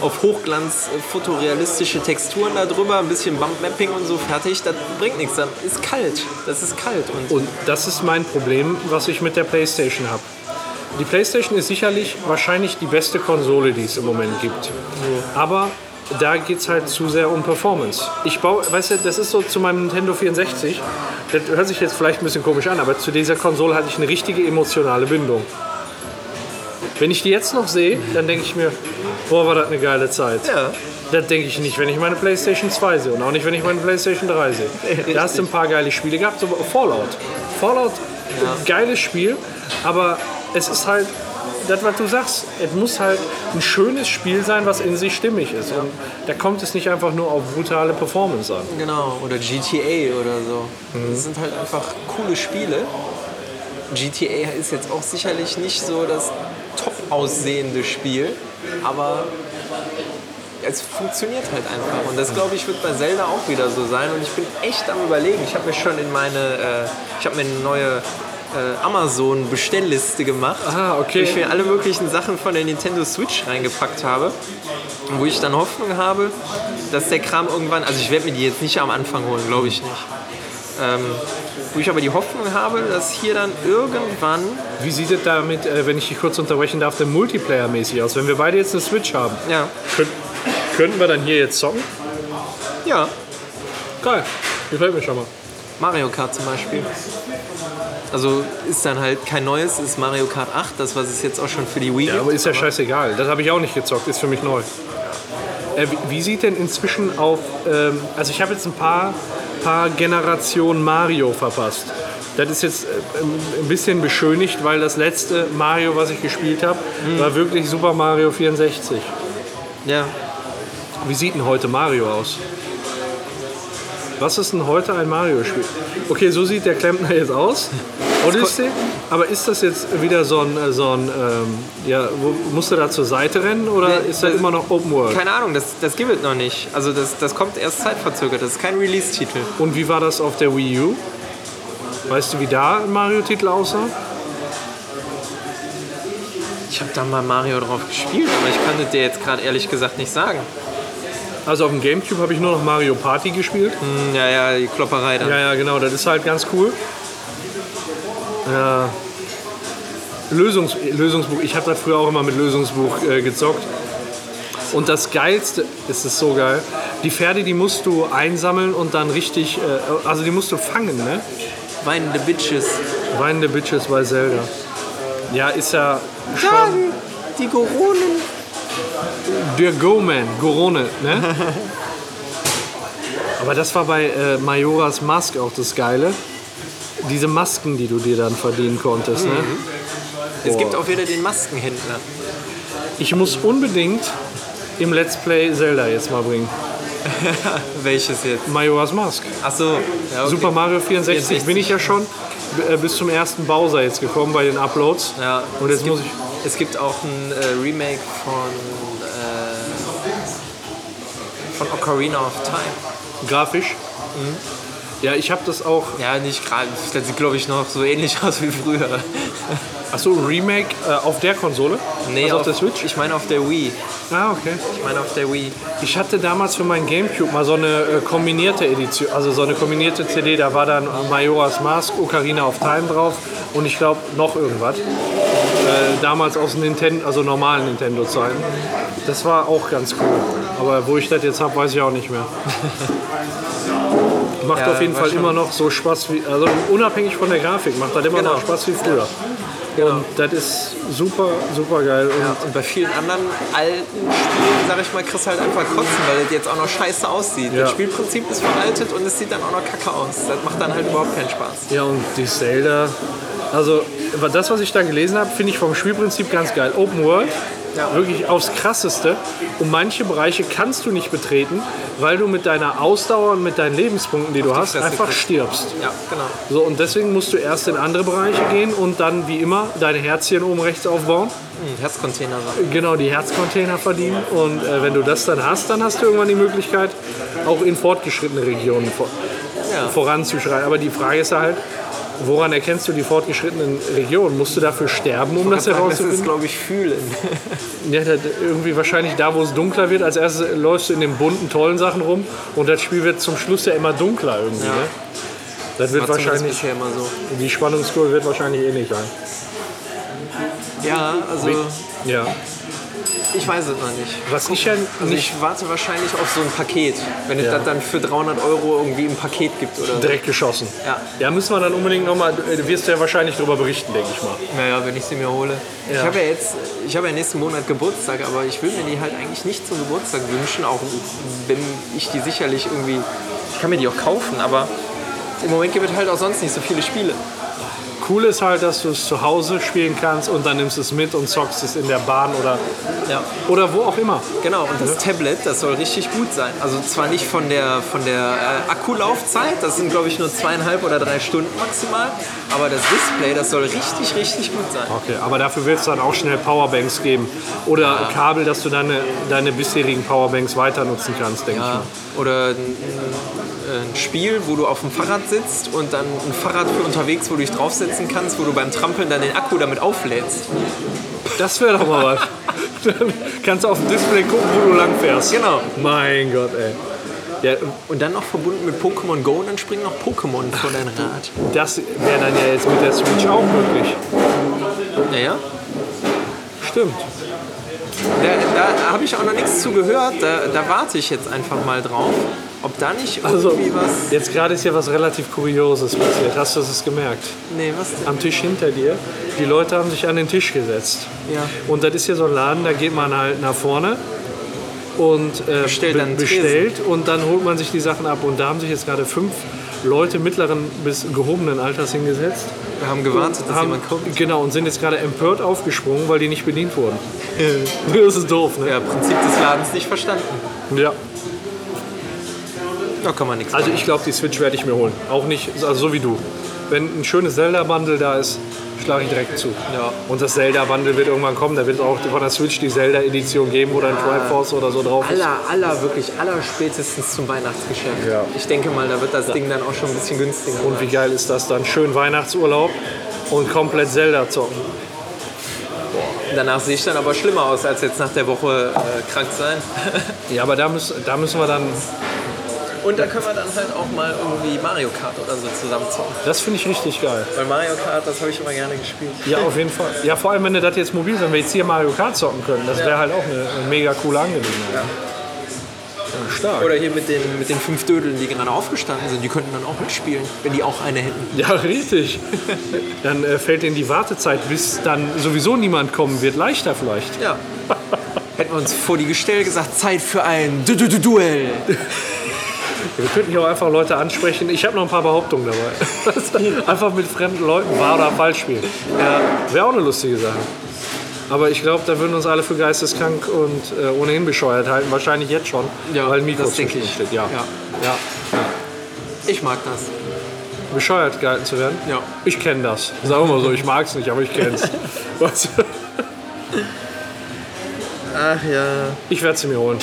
auf Hochglanz, äh, fotorealistische Texturen da drüber, ein bisschen Bumpmapping und so fertig, das bringt nichts. Das ist kalt. Das ist kalt. Und Und das ist mein Problem, was ich mit der PlayStation habe. Die PlayStation ist sicherlich wahrscheinlich die beste Konsole, die es im Moment gibt. Aber da geht es halt zu sehr um Performance. Ich baue, weißt du, das ist so zu meinem Nintendo 64. Das hört sich jetzt vielleicht ein bisschen komisch an, aber zu dieser Konsole hatte ich eine richtige emotionale Bindung. Wenn ich die jetzt noch sehe, dann denke ich mir, boah, war das eine geile Zeit. Ja. Das denke ich nicht, wenn ich meine PlayStation 2 sehe und auch nicht, wenn ich meine PlayStation 3 sehe. Da hast du ein paar geile Spiele gehabt, so Fallout. Fallout Geiles Spiel, aber es ist halt, das, was du sagst, es muss halt ein schönes Spiel sein, was in sich stimmig ist. Und da kommt es nicht einfach nur auf brutale Performance an. Genau, oder GTA oder so. Das sind halt einfach coole Spiele. GTA ist jetzt auch sicherlich nicht so das top aussehende Spiel, aber es funktioniert halt einfach. Und das, glaube ich, wird bei Zelda auch wieder so sein. Und ich bin echt am überlegen. Ich habe mir schon in meine, äh, ich habe mir eine neue äh, Amazon-Bestellliste gemacht, Ah, okay. wo ich mir alle möglichen Sachen von der Nintendo Switch reingepackt habe. Wo ich dann Hoffnung habe, dass der Kram irgendwann, also ich werde mir die jetzt nicht am Anfang holen, glaube ich nicht. Ähm, wo ich aber die Hoffnung habe, dass hier dann irgendwann, Wie sieht es damit, äh, wenn ich dich kurz unterbrechen darf, denn Multiplayer-mäßig aus? Wenn wir beide jetzt eine Switch haben, ja, könnt, könnten wir dann hier jetzt zocken? ja, Geil, gefällt mir schon mal. Mario Kart zum Beispiel. Also ist dann halt kein neues, ist Mario Kart 8, das was es jetzt auch schon für die Wii Ja, gibt. aber ist ja scheißegal. Das habe ich auch nicht gezockt, ist für mich neu. Äh, wie, wie sieht denn inzwischen auf. Ähm, also, ich habe jetzt ein paar, paar Generationen Mario verpasst. Das ist jetzt äh, ein bisschen beschönigt, weil das letzte Mario, was ich gespielt habe, war wirklich Super Mario 64. Ja, Wie sieht denn heute Mario aus? Was ist denn heute ein Mario-Spiel? Okay, so sieht der Klempner jetzt aus. Odyssey. Aber ist das jetzt wieder so ein, so ein ähm, ja, wo, musst du da zur Seite rennen oder Nee, ist das das- immer noch Open World? keine Ahnung, das, das gibt es noch nicht. Also das, das kommt erst zeitverzögert, das ist kein Release-Titel. Und wie war das auf der Wii U? Weißt du, wie da ein Mario-Titel aussah? Ich habe da mal Mario drauf gespielt, aber ich kann das dir jetzt gerade ehrlich gesagt nicht sagen. Also auf dem Gamecube habe ich nur noch Mario Party gespielt. Hm, Ja, ja, die Klopperei dann. Ja, ja, genau, das ist halt ganz cool. Ja. Lösungs Lösungsbuch, ich habe das früher auch immer mit Lösungsbuch äh, gezockt. Und das Geilste, ist es so geil, die Pferde, die musst du einsammeln und dann richtig, äh, also die musst du fangen, ne? Weinende Bitches. Weinende Bitches bei Zelda. Ja, ist ja schon Sagen die Goronen. Der Go-Man, Gorone, ne? Aber das war bei äh, Majoras Mask auch das Geile. Diese Masken, die du dir dann verdienen konntest, ne? Es Boah. gibt auch wieder den Maskenhändler. Ich muss unbedingt im Let's Play Zelda jetzt mal bringen. Welches jetzt? Majora's Mask. Ach so. Ja, okay. Super Mario 64, 64. bin ich ja schon äh, bis zum ersten Bowser jetzt gekommen bei den Uploads. Ja, Und es jetzt gibt, muss ich. Es gibt auch ein äh, Remake von, von Ocarina of Time. Grafisch. Ja, ich habe das auch. Ja, nicht gerade. Das sieht, glaube ich, noch so ähnlich aus wie früher. Achso, Remake äh, auf der Konsole? also auf, der Switch? Ich meine auf der Wii. Ah, okay. Ich meine auf der Wii. Ich hatte damals für meinen Gamecube mal so eine äh, kombinierte Edition, also so eine kombinierte CD, da war dann Majora's Mask, Ocarina of Time drauf und ich glaube noch irgendwas. Äh, damals aus Nintendo, also normalen Nintendo-Zeiten. Das war auch ganz cool. Aber wo ich das jetzt habe, weiß ich auch nicht mehr. Macht Ja, auf jeden Fall schon- immer noch so Spaß wie, also unabhängig von der Grafik, macht das immer Genau. noch Spaß wie früher. Und das ist super, super geil. Und Ja, und bei vielen anderen alten Spielen, sag ich mal, kriegst du halt einfach kotzen, weil das jetzt auch noch scheiße aussieht. Ja. Das Spielprinzip ist veraltet und es sieht dann auch noch kacke aus. Das macht dann halt überhaupt keinen Spaß. Ja, und die Zelda. Also, das, was ich da gelesen habe, finde ich vom Spielprinzip ganz geil. Open World, Ja. wirklich aufs Krasseste. Und manche Bereiche kannst du nicht betreten, weil du mit deiner Ausdauer und mit deinen Lebenspunkten, die du hast, Fresse einfach kriegst. stirbst. Ja, genau. So, und deswegen musst du erst in andere Bereiche gehen und dann, wie immer, deine Herzchen oben rechts aufbauen. Hm, Herzcontainer. Genau, die Herzcontainer verdienen. Und äh, wenn du das dann hast, dann hast du irgendwann die Möglichkeit, auch in fortgeschrittene Regionen vor, Ja. voranzuschreiten. Aber die Frage ist halt, woran erkennst du die fortgeschrittenen Regionen? Musst du dafür sterben, um das Das ist, herauszufinden? glaube ich, fühlen. Ja, das, irgendwie wahrscheinlich da, wo es dunkler wird. Als erstes läufst du in den bunten, tollen Sachen rum und das Spiel wird zum Schluss ja immer dunkler irgendwie. Ja. Ne? Das wird War zumindest wahrscheinlich, bisher immer so. die Spannungskurve wird wahrscheinlich ähnlich sein. Ja, also Ja. Ich weiß es noch nicht. Was ich ja Also nicht ich warte wahrscheinlich auf so ein Paket, wenn es Ja. das dann für 300 Euro irgendwie im Paket gibt oder so. direkt geschossen. Ja. Ja, müssen wir dann unbedingt nochmal, du wirst ja wahrscheinlich darüber berichten, denke ich mal. Naja, wenn ich sie mir hole. Ich Ja. habe ja jetzt, ich habe ja nächsten Monat Geburtstag, aber ich will mir die halt eigentlich nicht zum Geburtstag wünschen, auch wenn ich die sicherlich irgendwie, ich kann mir die auch kaufen, aber im Moment gibt es halt auch sonst nicht so viele Spiele. Cool ist halt, dass du es zu Hause spielen kannst und dann nimmst du es mit und zockst es in der Bahn oder, Ja. oder wo auch immer. Genau, und das Tablet, das soll richtig gut sein. Also zwar nicht von der, von der äh, Akkulaufzeit, das sind glaube ich nur zweieinhalb oder drei Stunden maximal, aber das Display, das soll richtig, richtig gut sein. Okay, aber dafür wird es dann auch schnell Powerbanks geben. Oder Kabel, dass du deine, deine bisherigen Powerbanks weiter nutzen kannst, denke Ja. Oder ein, ein, Spiel, wo du auf dem Fahrrad sitzt und dann ein Fahrrad für unterwegs, wo du dich draufsetzen kannst, wo du beim Trampeln dann den Akku damit auflädst. Das wäre doch mal was. Dann kannst du auf dem Display gucken, wo du lang fährst. Genau. Mein Gott, ey. Ja, Und dann noch verbunden mit Pokémon Go und dann springen noch Pokémon vor dein Rad. das wäre dann ja jetzt mit der Switch auch möglich. Naja, Stimmt. da, da habe ich auch noch nichts zu gehört. Da, da warte ich jetzt einfach mal drauf, ob da nicht Also, irgendwie was. jetzt gerade ist ja was relativ Kurioses passiert. Hast du das gemerkt? Nee, was denn? Am Tisch hinter dir, die Leute haben sich an den Tisch gesetzt. Ja. Und das ist ja so ein Laden, da geht man halt nach vorne und äh, Bestellt be- bestellt und dann holt man sich die Sachen ab. Und da haben sich jetzt gerade fünf Leute mittleren bis gehobenen Alters hingesetzt. Wir haben gewartet, dass haben, jemand kommt. Genau, und sind jetzt gerade empört aufgesprungen, weil die nicht bedient wurden. das ist doof, ne? Ja, Prinzip des Ladens nicht verstanden. Ja. Da kann man nichts Also ich glaube, die Switch werde ich mir holen. Auch nicht, also so wie du. Wenn ein schönes Zelda-Bundle da ist, schlage ich direkt zu. Ja. Und das Zelda-Bundle wird irgendwann kommen. Da wird es auch von der Switch die Zelda-Edition geben, wo dann Triforce oder so drauf ist. Aller, aller, wirklich aller spätestens zum Weihnachtsgeschäft. Ja. Ich denke mal, da wird das Ding dann auch schon ein bisschen günstiger. Und wie geil ist das dann? Schön Weihnachtsurlaub und komplett Zelda zocken. Danach sehe ich dann aber schlimmer aus, als jetzt nach der Woche äh, krank sein. Ja, aber da müssen, da müssen wir dann, Und da können wir dann halt auch mal irgendwie Mario Kart oder so zusammen zocken. das finde ich richtig geil. Weil Mario Kart, das habe ich immer gerne gespielt. Ja, auf jeden Fall. Ja, vor allem, wenn du das jetzt mobil, wenn wir jetzt hier Mario Kart zocken können, das wäre halt auch eine, eine mega coole Angelegenheit. Ja. stark. Oder hier mit den, mit den fünf Dödeln, die gerade aufgestanden sind, die könnten dann auch mitspielen, wenn die auch eine hätten. Ja, richtig. Dann äh, fällt ihnen die Wartezeit, bis dann sowieso niemand kommen wird, leichter vielleicht. Ja. Hätten wir uns vor die Gestell gesagt, Zeit für ein Du- Du- Du- Duell. Wir könnten hier auch einfach Leute ansprechen. Ich habe noch ein paar Behauptungen dabei. einfach mit fremden Leuten wahr oder falsch spielen. Ja. Wäre auch eine lustige Sache. Aber ich glaube, da würden uns alle für geisteskrank und äh, ohnehin bescheuert halten. Wahrscheinlich jetzt schon, Ja, weil ein Mikro das denke ich. steht. Ja. Ja. Ja. Ich mag das. Bescheuert gehalten zu werden? Ja. Ich kenne das. Sagen wir mal so, ich mag es nicht, aber ich kenne es. Ach ja. ich werde sie mir holen.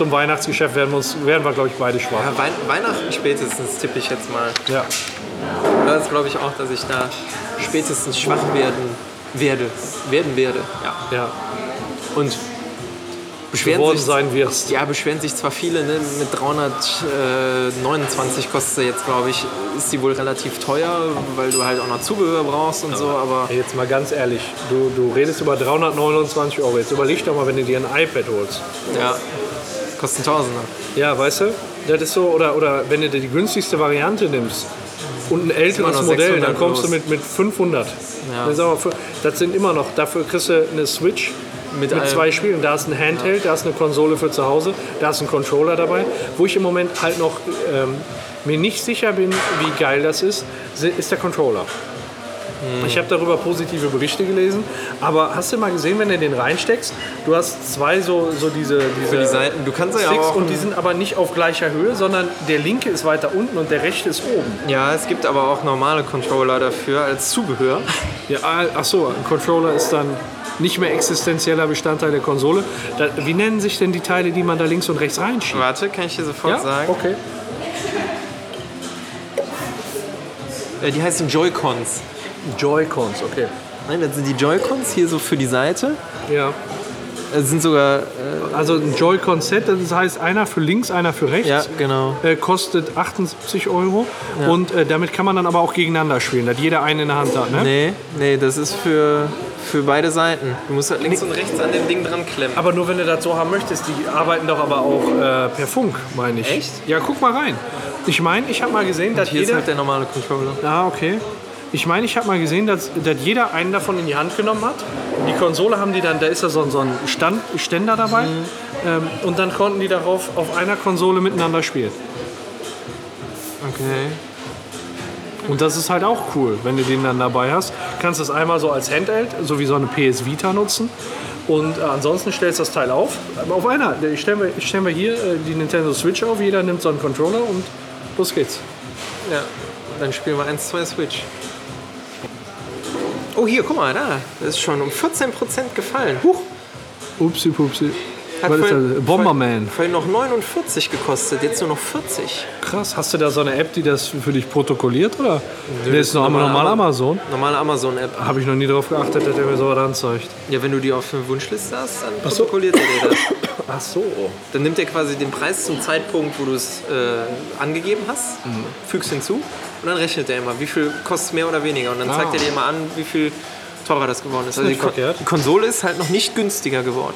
Zum Weihnachtsgeschäft werden wir, uns, werden wir glaube ich, beide schwach. ja Wein Weihnachten spätestens tippe ich jetzt mal. Ja. Das glaube ich auch, dass ich da spätestens schwach werden werde. Werden werde. Ja. ja. Und beschweren Geworden sich, sein wirst. ja, beschweren sich zwar viele, ne? mit 329 kostet sie jetzt, glaube ich, ist sie wohl relativ teuer, weil du halt auch noch Zubehör brauchst und so, aber Jetzt mal ganz ehrlich, du, du redest über 329 Euro. Jetzt überleg doch mal, wenn du dir ein iPad holst. ja, kosten Tausender. Ja, weißt du, das ist so, oder, oder wenn du dir die günstigste Variante nimmst und ein älteres Modell, 600 dann kommst los. du mit, mit 500. Ja. Das, aber das sind immer noch, dafür kriegst du eine Switch Mit mit, zwei Spielen. Da ist ein Handheld, da ist eine Konsole für zu Hause, da ist ein Controller dabei. Wo ich im Moment halt noch ähm, mir nicht sicher bin, wie geil das ist, ist der Controller. Hm. Ich habe darüber positive Berichte gelesen, aber hast du mal gesehen, wenn du den reinsteckst, du hast zwei so, so diese, diese Die Seiten, du kannst ja Sticks auch. und die sind aber nicht auf gleicher Höhe, sondern der linke ist weiter unten und der rechte ist oben. Ja, es gibt aber auch normale Controller dafür als Zubehör. Ja, ah, ach so, ein Controller ist dann nicht mehr existenzieller Bestandteil der Konsole. Da, wie nennen sich denn die Teile, die man da links und rechts reinschiebt? Warte, kann ich dir sofort Ja, sagen. okay. Äh, Die heißen Joy-Cons. Joy-Cons, okay. Nein, das sind die Joy-Cons hier so für die Seite. Ja. Das sind sogar. Äh, Also ein Joy-Con-Set, das heißt einer für links, einer für rechts. ja, genau. Äh, kostet 78 Euro und äh, damit kann man dann aber auch gegeneinander spielen, dass jeder einen in der Hand hat. Ne? Nee, nee, das ist für, für beide Seiten. Du musst halt links und rechts an dem Ding dran klemmen. Aber nur wenn du das so haben möchtest, die arbeiten doch aber auch äh, per Funk, meine ich. Echt? Ja, guck mal rein. Ich meine, ich habe mal gesehen, dass Hier ist jeder... halt der normale Controller. Ah, okay. Ich meine, ich habe mal gesehen, dass, dass jeder einen davon in die Hand genommen hat. Die Konsole haben die dann, da ist ja so, ein- so ein Stand, Ständer dabei. Ähm, und dann konnten die darauf auf einer Konsole miteinander spielen. Okay. Und das ist halt auch cool, wenn du den dann dabei hast. Kannst das einmal so als Handheld, so wie so eine PS Vita nutzen. Und äh, ansonsten stellst du das Teil auf. Aber auf einer. Ich stellen wir, stellen wir hier äh, die Nintendo Switch auf. Jeder nimmt so einen Controller und los geht's. Ja, dann spielen wir 1, 2 Switch. Oh, hier, guck mal, da. Das ist schon um 14% gefallen. Huch. Upsi pupsi. Hat Was ist vorhin- das? Bomberman. Vorhin noch 49 gekostet, jetzt nur noch 40. Krass. Hast du da so eine App, die das für dich protokolliert? Oder? Der ist noch einmal normal normal Amazon. Normale Amazon-App. Habe ich noch nie darauf geachtet, dass der mir so was anzeigt. Ja, wenn du die auf der Wunschliste hast, dann so. protokolliert er dir das. Ach so. Dann nimmt er quasi den Preis zum Zeitpunkt, wo du es äh, angegeben hast, Mhm. fügst hinzu und dann rechnet er immer, wie viel kostet mehr oder weniger. Und dann Ah. zeigt er dir immer an, wie viel teurer das geworden ist. Also die, nicht Ko verkehrt. die Konsole ist halt noch nicht günstiger geworden.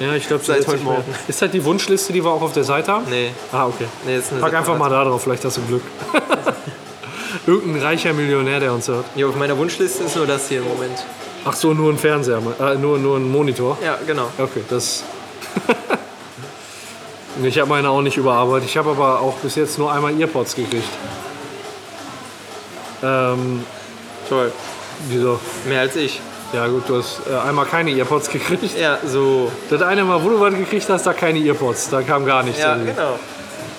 Ja, ich glaube, Seit heute Morgen. Ist das die Wunschliste, die wir auch auf der Seite haben? nee, Ah, okay. nee, ist Pack einfach mal da drauf, vielleicht hast du Glück. Irgendein reicher Millionär, der uns hört. Ja, auf meiner Wunschliste ist nur das hier im Moment. Ach so, nur ein Fernseher, äh, nur, nur ein Monitor. Ja, genau. Okay, das. ich habe meine auch nicht überarbeitet. Ich habe aber auch bis jetzt nur einmal Earpods gekriegt. Ähm, Toll. wieso? Mehr als ich. Ja gut, du hast äh, einmal keine Earpods gekriegt. Ja, so. Das eine Mal, wo du was gekriegt hast, da keine Earpods. Da kam gar nichts. Ja, irgendwie. genau.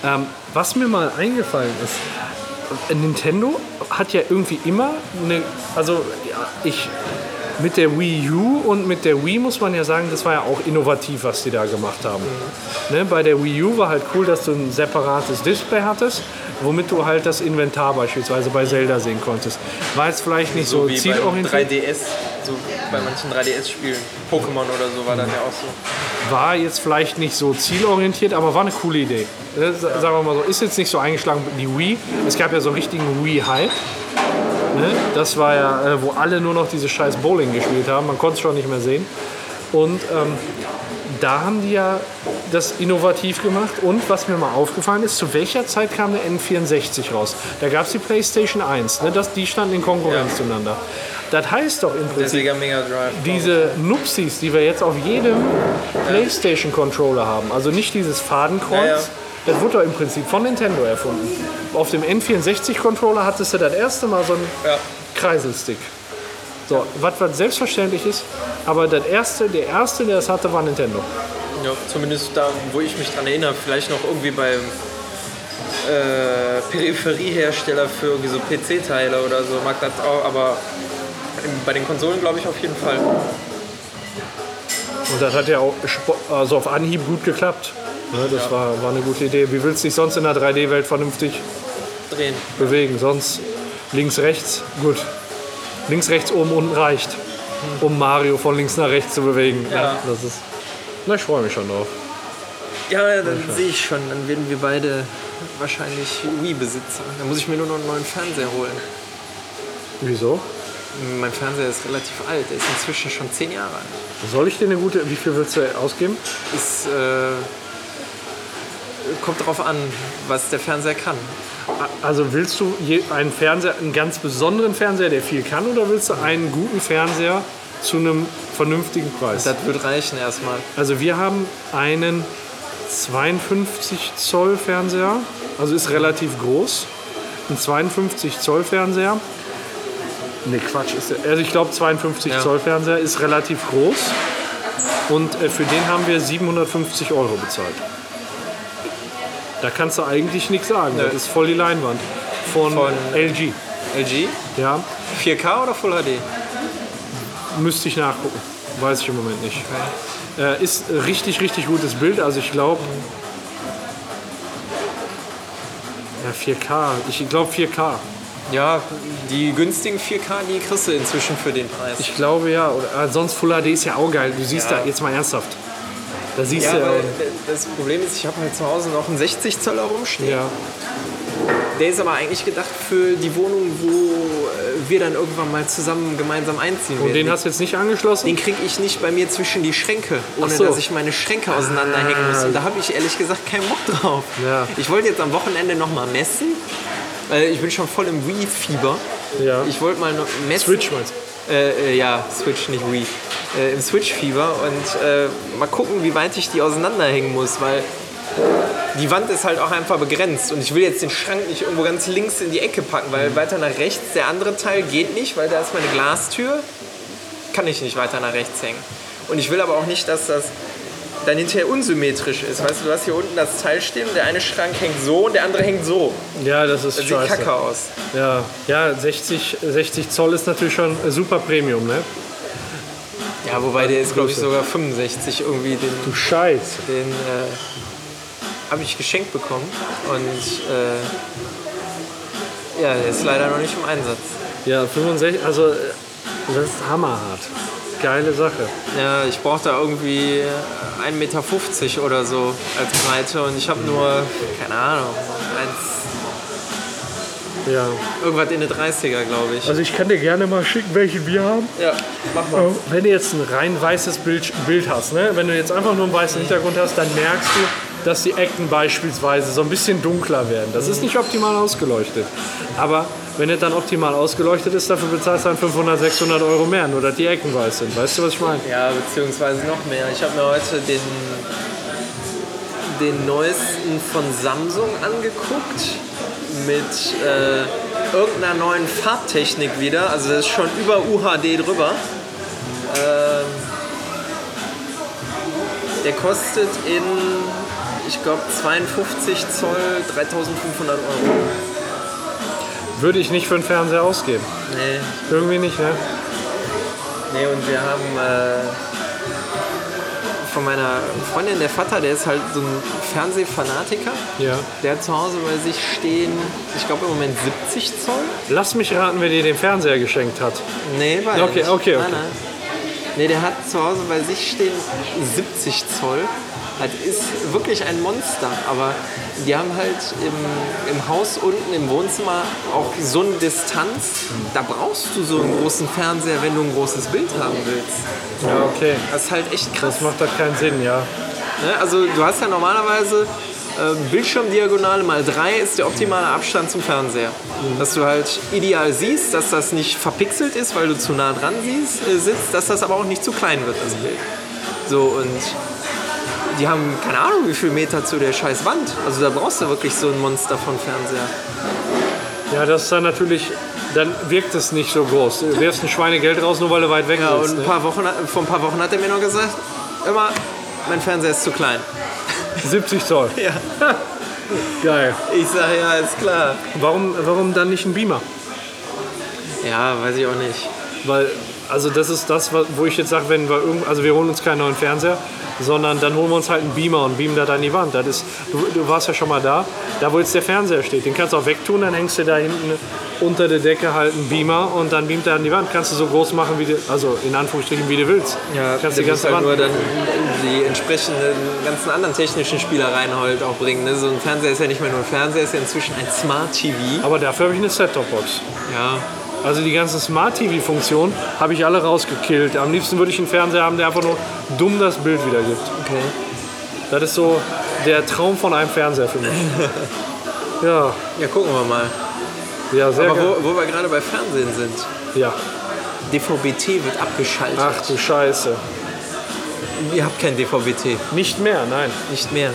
Ähm, was mir mal eingefallen ist, Nintendo hat ja irgendwie immer eine, also ja, ich mit der Wii U und mit der Wii muss man ja sagen, das war ja auch innovativ, was die da gemacht haben. Ne, bei der Wii U war halt cool, dass du ein separates Display hattest, womit du halt das Inventar beispielsweise bei Zelda sehen konntest. War jetzt vielleicht nicht so, So wie zielorientiert, 3DS, so bei manchen 3DS-Spielen. Pokémon oder so war dann ja auch so. war jetzt vielleicht nicht so zielorientiert, aber war eine coole Idee. Äh, sa- Sagen wir mal so, ist jetzt nicht so eingeschlagen wie die Wii. Es gab ja so einen richtigen Wii-Hype. Ne? Das war ja, äh, wo alle nur noch diese scheiß Bowling gespielt haben. Man konnte es schon nicht mehr sehen. Und ähm, da haben die ja das innovativ gemacht. Und was mir mal aufgefallen ist, zu welcher Zeit kam der N64 raus? Da gab es die PlayStation 1. Ne? Das, die standen in Konkurrenz Ja. zueinander. Das heißt doch im Prinzip, diese Nupsis, die wir jetzt auf jedem PlayStation-Controller haben, also nicht dieses Fadenkreuz, Ja, ja. Das wurde doch im Prinzip von Nintendo erfunden. Auf dem N64-Controller hattest du das erste Mal so einen Ja. Kreiselstick. So, was, was selbstverständlich ist, aber das erste, der erste, der es hatte, war Nintendo. Ja, zumindest da, wo ich mich dran erinnere, vielleicht noch irgendwie beim äh, Peripheriehersteller für irgendwie so PC-Teile oder so, mag das auch, aber bei den Konsolen glaube ich auf jeden Fall. Und das hat ja auch also auf Anhieb gut geklappt. Ne, das war, war eine gute Idee. Wie willst du dich sonst in der 3D-Welt vernünftig Drehen. bewegen. Sonst links, rechts, gut. Links, rechts, oben, unten reicht, um Mario von links nach rechts zu bewegen. Ja. das ist. Na, ich freue mich schon drauf. Ja, dann sehe ich schon, dann werden wir beide wahrscheinlich Wii-Besitzer. Dann muss ich mir nur noch einen neuen Fernseher holen. Wieso? Mein Fernseher ist relativ alt, der ist inzwischen schon zehn Jahre alt. Soll ich dir eine gute. Wie viel willst du ausgeben? Ist, äh, kommt darauf an, was der Fernseher kann. Also willst du einen Fernseher, einen ganz besonderen Fernseher, der viel kann, oder willst du einen guten Fernseher zu einem vernünftigen Preis? Das wird reichen erstmal. Also wir haben einen 52 Zoll Fernseher, also ist relativ groß. Ein 52 Zoll Fernseher. Ne, Quatsch. Ist der, also ich glaube 52 Ja. Zoll Fernseher ist relativ groß. Und äh, für den haben wir 750 Euro bezahlt. Da kannst du eigentlich nichts sagen. Das ist voll die Leinwand. Von, Von- LG. LG? Ja, 4K oder Full HD? müsste ich nachgucken. Weiß ich im Moment nicht. Äh, ist richtig, richtig gutes Bild. Also ich glaube. Ja, 4K. Ich glaube 4K. Ja, die günstigen 4K, die kriegst du inzwischen für den Preis. Ich glaube ja. Oder, äh, sonst Full HD ist ja auch geil. Du siehst Ja. da jetzt mal ernsthaft. Da siehst ja, du ja. das Problem ist, ich habe halt zu Hause noch einen 60 Zoller rumstehen. ja. Der ist aber eigentlich gedacht für die Wohnung, wo äh, wir dann irgendwann mal zusammen gemeinsam einziehen Und werden. den hast du jetzt nicht angeschlossen? Den kriege ich nicht bei mir zwischen die Schränke, ohne so. dass ich meine Schränke auseinanderhängen muss. Und da habe ich ehrlich gesagt keinen Bock drauf. Ja. Ich wollte jetzt am Wochenende noch mal messen, weil ich bin schon voll im Wii-Fieber. Ja. Ich wollte mal noch messen. Switch meinst du? Äh, äh, ja, Switch, nicht Wii. Äh, Im Switch-Fieber und äh, mal gucken, wie weit ich die auseinanderhängen muss, weil die Wand ist halt auch einfach begrenzt und ich will jetzt den Schrank nicht irgendwo ganz links in die Ecke packen, weil weiter nach rechts der andere Teil geht nicht, weil da ist meine Glastür, kann ich nicht weiter nach rechts hängen. Und ich will aber auch nicht, dass das dann hinterher unsymmetrisch ist. Weißt du, du hast hier unten das Teil stehen und der eine Schrank hängt so und der andere hängt so. Ja, das ist Das scheiße. sieht kacke aus. Ja, ja 60, 60 Zoll ist natürlich schon super Premium, ne? Ja, wobei der ist, glaube ich, sogar 65 irgendwie. Den, Du Scheiße. den äh, habe ich geschenkt bekommen und äh, ja, der ist leider noch nicht im Einsatz. Ja, 65, also das ist hammerhart. Geile Sache. Ja, ich brauche da irgendwie 1,50 Meter oder so als Breite und ich habe nur, keine Ahnung, eins, Ja. irgendwas in den 30er, glaube ich. Also ich kann dir gerne mal schicken, welchen wir haben. Ja, mach mal. Wenn du jetzt ein rein weißes Bild, Bild hast, ne? wenn du jetzt einfach nur einen weißen Hintergrund hast, dann merkst du, dass die Ecken beispielsweise so ein bisschen dunkler werden. Das ist nicht optimal ausgeleuchtet. Aber wenn es dann optimal ausgeleuchtet ist, dafür bezahlst du dann 500, 600 Euro mehr, nur dass die Ecken weiß sind. Weißt du, was ich meine? Ja, beziehungsweise noch mehr. Ich habe mir heute den, den neuesten von Samsung angeguckt mit äh, irgendeiner neuen Farbtechnik wieder. Also das ist schon über UHD drüber. Ähm, der kostet in, ich glaube, 52 Zoll 3500 Euro. Würde ich nicht für einen Fernseher ausgeben. Nee, Irgendwie nicht, ne? Nee, und wir haben äh, von meiner Freundin, der Vater, der ist halt so ein Fernsehfanatiker. Ja. Der hat zu Hause bei sich stehen, ich glaube im Moment 70 Zoll. Lass mich raten, wer dir den Fernseher geschenkt hat. Nee, weiß Okay, nicht. okay, Nein, okay. nein. Nee, der hat zu Hause bei sich stehen 70 Zoll. Das ist wirklich ein Monster, aber die haben halt im, im Haus unten im Wohnzimmer auch so eine Distanz. Da brauchst du so einen großen Fernseher, wenn du ein großes Bild haben willst. Ja, okay. Das ist halt echt krass. Das macht doch keinen Sinn, ja. Ne? Also du hast ja normalerweise ähm, Bildschirmdiagonale mal 3 ist der optimale Abstand zum Fernseher. Dass du halt ideal siehst, dass das nicht verpixelt ist, weil du zu nah dran siehst, äh, sitzt, dass das aber auch nicht zu klein wird, das Bild. So und die haben keine Ahnung, wie viel Meter zu der scheiß Wand. Also da brauchst du wirklich so ein Monster von Fernseher. Ja, das ist dann natürlich, dann wirkt es nicht so groß. Du wirfst ein Schweinegeld raus, nur weil du weit weg Ja, und bist. ein Ne? paar Wochen, vor ein paar Wochen hat er mir noch gesagt, immer, mein Fernseher ist zu klein. 70 Zoll. Ja. Geil. Ich sage, ja, ist klar. Warum, warum dann nicht ein Beamer? Ja, weiß ich auch nicht. Weil, also das ist das, wo ich jetzt sage, wenn wir irgend, also wir holen uns keinen neuen Fernseher, sondern dann holen wir uns halt einen Beamer und beamen da an die Wand. Das ist, du, du warst ja schon mal da, da wo jetzt der Fernseher steht, den kannst du auch wegtun, dann hängst du da hinten unter der Decke halt einen Beamer und dann beamt er an die Wand. Kannst du so groß machen, wie du, also in Anführungsstrichen, wie du willst. Ja, kannst du die ganze halt Wand. nur dann die entsprechenden ganzen anderen technischen Spielereien halt auch bringen. Ne? So ein Fernseher ist ja nicht mehr nur ein Fernseher, ist ja inzwischen ein Smart TV. Aber dafür habe ich eine Set-Top-Box. Ja, Also die ganzen Smart-TV-Funktionen habe ich alle rausgekillt. Am liebsten würde ich einen Fernseher haben, der einfach nur dumm das Bild wiedergibt. okay. Das ist so der Traum von einem Fernseher für mich. Ja, Ja, gucken wir mal. ja, sehr Aber wo, wo wir gerade bei Fernsehen sind, Ja. DVB-T wird abgeschaltet. Ach du Scheiße. Ihr habt kein DVB-T, Nicht mehr, nein. nicht mehr.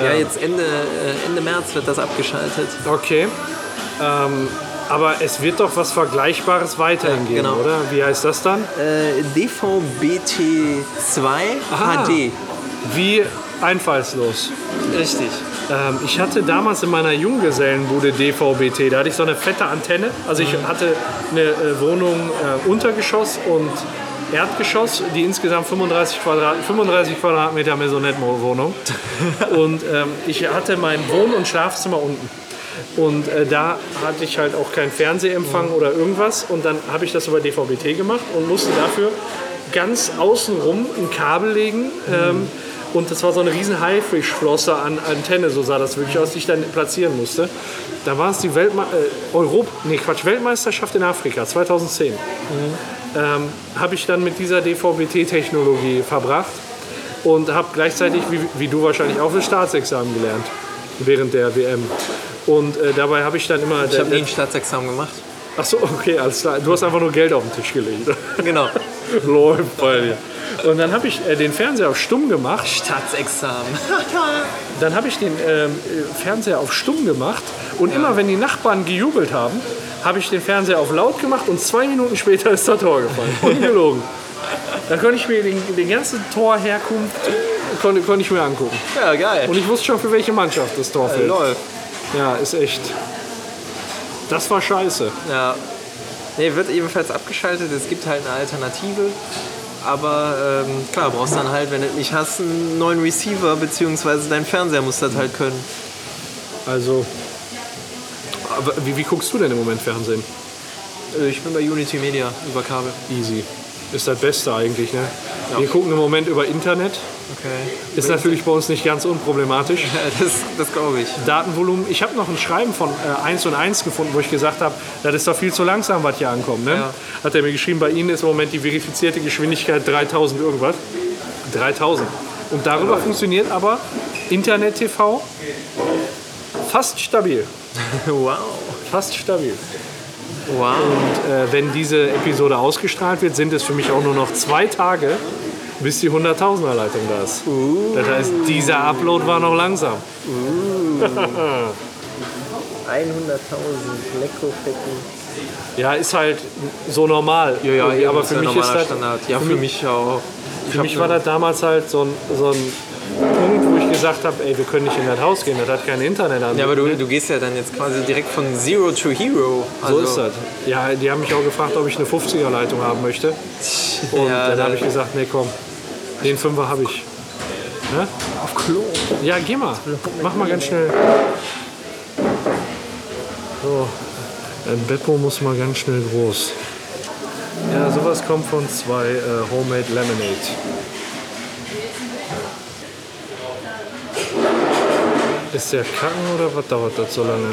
Ja, jetzt Ende, äh, Ende März wird das abgeschaltet. Okay. Ähm, aber es wird doch was Vergleichbares weiterhin Ja, geben, genau. oder? Wie heißt das dann? Äh, DVB-T2 Aha. HD. Wie einfallslos. Richtig. Ähm, ich hatte damals in meiner Junggesellenbude DVB-T. Da hatte ich so eine fette Antenne. Also ich hatte eine äh, Wohnung äh, Untergeschoss und Erdgeschoss, die insgesamt 35, Quadrat, 35 Quadratmeter Maisonette-Wohnung. Und ähm, ich hatte mein Wohn- und Schlafzimmer unten. Und äh, da hatte ich halt auch keinen Fernsehempfang oder irgendwas. Und dann habe ich das über DVB-T gemacht und musste dafür ganz außenrum ein Kabel legen. Ähm, und das war so eine riesen Haifischflosse an Antenne, so sah das wirklich aus, die ich dann platzieren musste. Da war es die Weltme äh, Europ nee, Quatsch, Weltmeisterschaft in Afrika 2010. Ähm, habe ich dann mit dieser DVB-T-Technologie verbracht und habe gleichzeitig, wie, wie du wahrscheinlich auch, das Staatsexamen gelernt während der WM. Und äh, dabei habe ich dann immer... Ich habe nie ein Staatsexamen gemacht. Ach so, okay, alles klar. Du hast einfach nur Geld auf den Tisch gelegt. Genau. Läuft bei dir. Und dann habe ich äh, den Fernseher auf stumm gemacht. Staatsexamen. Dann habe ich den äh, Fernseher auf stumm gemacht. Und immer wenn die Nachbarn gejubelt haben, habe ich den Fernseher auf laut gemacht und zwei Minuten später ist das Tor gefallen. Ungelogen. Da konnte ich mir den, den ganzen Torherkunft konnte, konnte ich mir angucken. Ja, geil. Und ich wusste schon, für welche Mannschaft das Tor fällt. Lol. Ja, ist echt. Das war scheiße. Ja. Nee, wird ebenfalls abgeschaltet. Es gibt halt eine Alternative. Aber ähm, klar, brauchst dann halt, wenn du nicht hast, einen neuen Receiver, beziehungsweise dein Fernseher muss das halt können. Also. Aber wie, wie guckst du denn im Moment Fernsehen? Äh, Ich bin bei Unity Media über Kabel. Easy. Ist das Beste eigentlich, ne? Wir gucken im Moment über Internet. Okay. Ist natürlich bei uns nicht ganz unproblematisch. Das, das glaube ich. Datenvolumen. Ich habe noch ein Schreiben von äh, 1 und 1 gefunden, wo ich gesagt habe, das ist doch viel zu langsam, was hier ankommt. Ne? Ja. Hat er mir geschrieben, bei Ihnen ist im Moment die verifizierte Geschwindigkeit 3000 irgendwas. 3000. Und darüber funktioniert aber Internet TV fast stabil. Wow. Fast stabil. Wow. Und äh, wenn diese Episode ausgestrahlt wird, sind es für mich auch nur noch zwei Tage, bis die 100.000er Leitung da ist. Das heißt, dieser Upload war noch langsam. 100.000 Leckofetten. Ja, ist halt so normal. Ja, ja, Irgendwie, aber für ja mich ist das, Standard. Ja, für mich- mich auch. für mich war das damals halt so ein, so ein Punkt, wo gesagt habe, ey, wir können nicht in das Haus gehen, das hat kein Internet an. Ja, aber du, du gehst ja dann jetzt quasi direkt von Zero to Hero. so Also, ist das. Ja, die haben mich auch gefragt, ob ich eine 50er Leitung haben möchte. Und Ja, dann da- habe ich gesagt, nee, komm, den Fünfer habe ich. Ne? Auf Klo. Ja, geh mal. Mach mal ganz schnell. So, ein Beppo muss mal ganz schnell groß. Ja, sowas kommt von zwei äh, Homemade Lemonade. Ist der Kacken oder was dauert das so lange?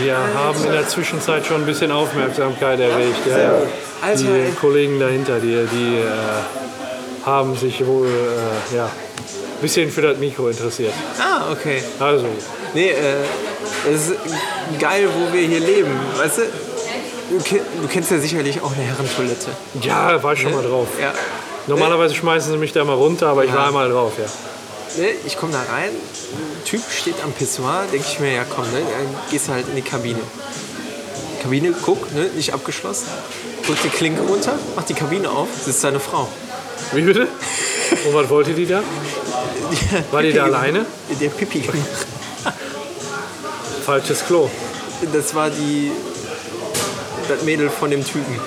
Wir haben in der Zwischenzeit schon ein bisschen Aufmerksamkeit erregt. Ja, ja. Die ey. Kollegen dahinter, die, die äh, haben sich wohl äh, ja, ein bisschen für das Mikro interessiert. Ah, okay. Also, Nee, äh, es ist geil, wo wir hier leben. Weißt du, du, ke- du kennst ja sicherlich auch eine Herrentoilette. ja, war ich schon mal drauf. Ja. Normalerweise schmeißen sie mich da mal runter, aber ich war einmal drauf, ja. Ne, ich komme da rein, ein Typ steht am Pissoir, denke ich mir, ja komm, ne, dann gehst du halt in die Kabine. Kabine, guck, ne, nicht abgeschlossen. Drück die Klinke runter, mach die Kabine auf, sitzt seine Frau. Wie bitte? Und was wollte die da? War die da alleine? Der Pipi gemacht. Falsches Klo. Das war die, das Mädel von dem Typen.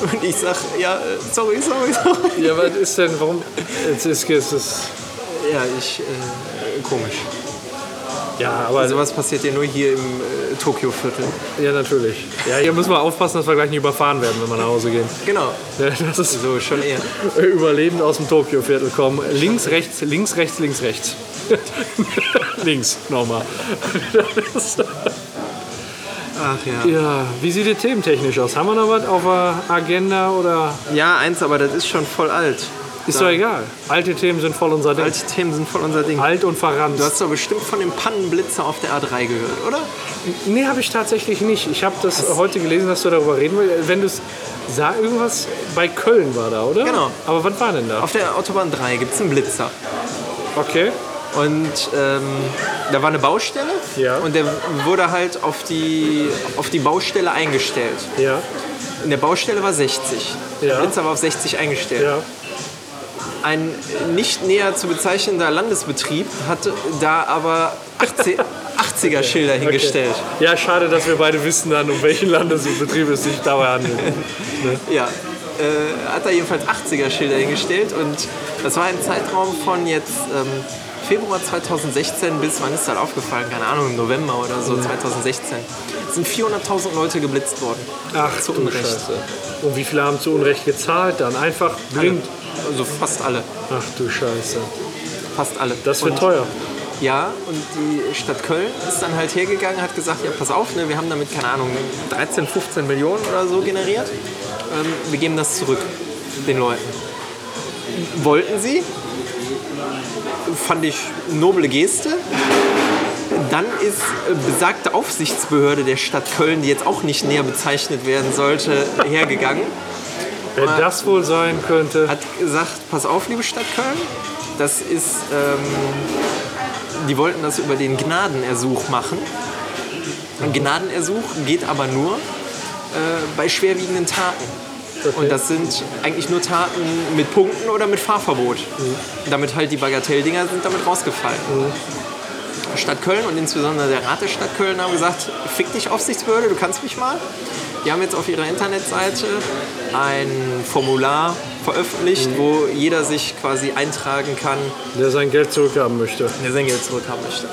Und ich sag, ja, sorry, sorry, sorry. Ja, was ist denn, warum? Jetzt ist es. ist- Ja, ich, äh, komisch. Ja, aber. Also was passiert ja nur hier im äh, Tokio-Viertel. ja, natürlich. Ja, hier müssen wir aufpassen, dass wir gleich nicht überfahren werden, wenn wir nach Hause gehen. Genau, Ja, das ist so schon eher. überlebend aus dem Tokio-Viertel kommen. Links, rechts, links, rechts, links, rechts. links, nochmal. Ach ja. ja, wie sieht es thementechnisch aus? Haben wir noch was auf der Agenda oder Ja, eins, aber das ist schon voll alt. ist doch egal? Alte Themen sind voll unser Ding. Alte Themen sind voll unser Ding. Alt und verrannt. Du hast doch bestimmt von dem Pannenblitzer auf der A3 gehört, oder? Nee, habe ich tatsächlich nicht. Ich habe das heute gelesen, dass du darüber reden willst. Wenn du es sah, irgendwas bei Köln war da, oder? Genau. Aber was war denn da? Auf der Autobahn 3 gibt es einen Blitzer. Okay. Und ähm, da war eine Baustelle Ja. und der wurde halt auf die, auf die Baustelle eingestellt. Ja. In der Baustelle war 60. Der Ja. Blitzer war auf 60 eingestellt. Ja. Ein nicht näher zu bezeichnender Landesbetrieb hatte da aber 80, 80er Schilder hingestellt. Ja, schade, dass wir beide wissen dann, um welchen Landesbetrieb es sich dabei handelt. Ja, äh, hat da jedenfalls 80er Schilder hingestellt und das war ein Zeitraum von jetzt ähm, Februar 2016 bis, wann ist das aufgefallen? Keine Ahnung, im November oder so, 2016. Es sind 400.000 Leute geblitzt worden. Ach, Zu du Unrecht. Scheiße. Und wie viele haben zu Unrecht gezahlt dann? Einfach blind. Also fast alle. Ach du Scheiße. Fast alle. Das wird Und- teuer. Ja, und die Stadt Köln ist dann halt hergegangen, hat gesagt, ja, pass auf, ne, wir haben damit, keine Ahnung, 13, 15 Millionen oder so generiert. Ähm, wir geben das zurück den Leuten. Wollten sie, fand ich noble Geste. dann ist äh, besagte Aufsichtsbehörde der Stadt Köln, die jetzt auch nicht näher bezeichnet werden sollte, hergegangen. Wer das wohl sein könnte. Hat gesagt, pass auf, liebe Stadt Köln, das ist, ähm, die wollten das über den Gnadenersuch machen. Ein Gnadenersuch geht aber nur äh, bei schwerwiegenden Taten. Und das sind eigentlich nur Taten mit Punkten oder mit Fahrverbot. Damit halt die Bagatelldinger sind damit rausgefallen. Stadt Köln und insbesondere der Rat der Stadt Köln haben gesagt, fick dich Aufsichtsbehörde, du kannst mich mal. Die haben jetzt auf ihrer Internetseite ein Formular veröffentlicht, wo jeder sich quasi eintragen kann, Der sein Geld zurückhaben möchte. der sein Geld zurückhaben möchte.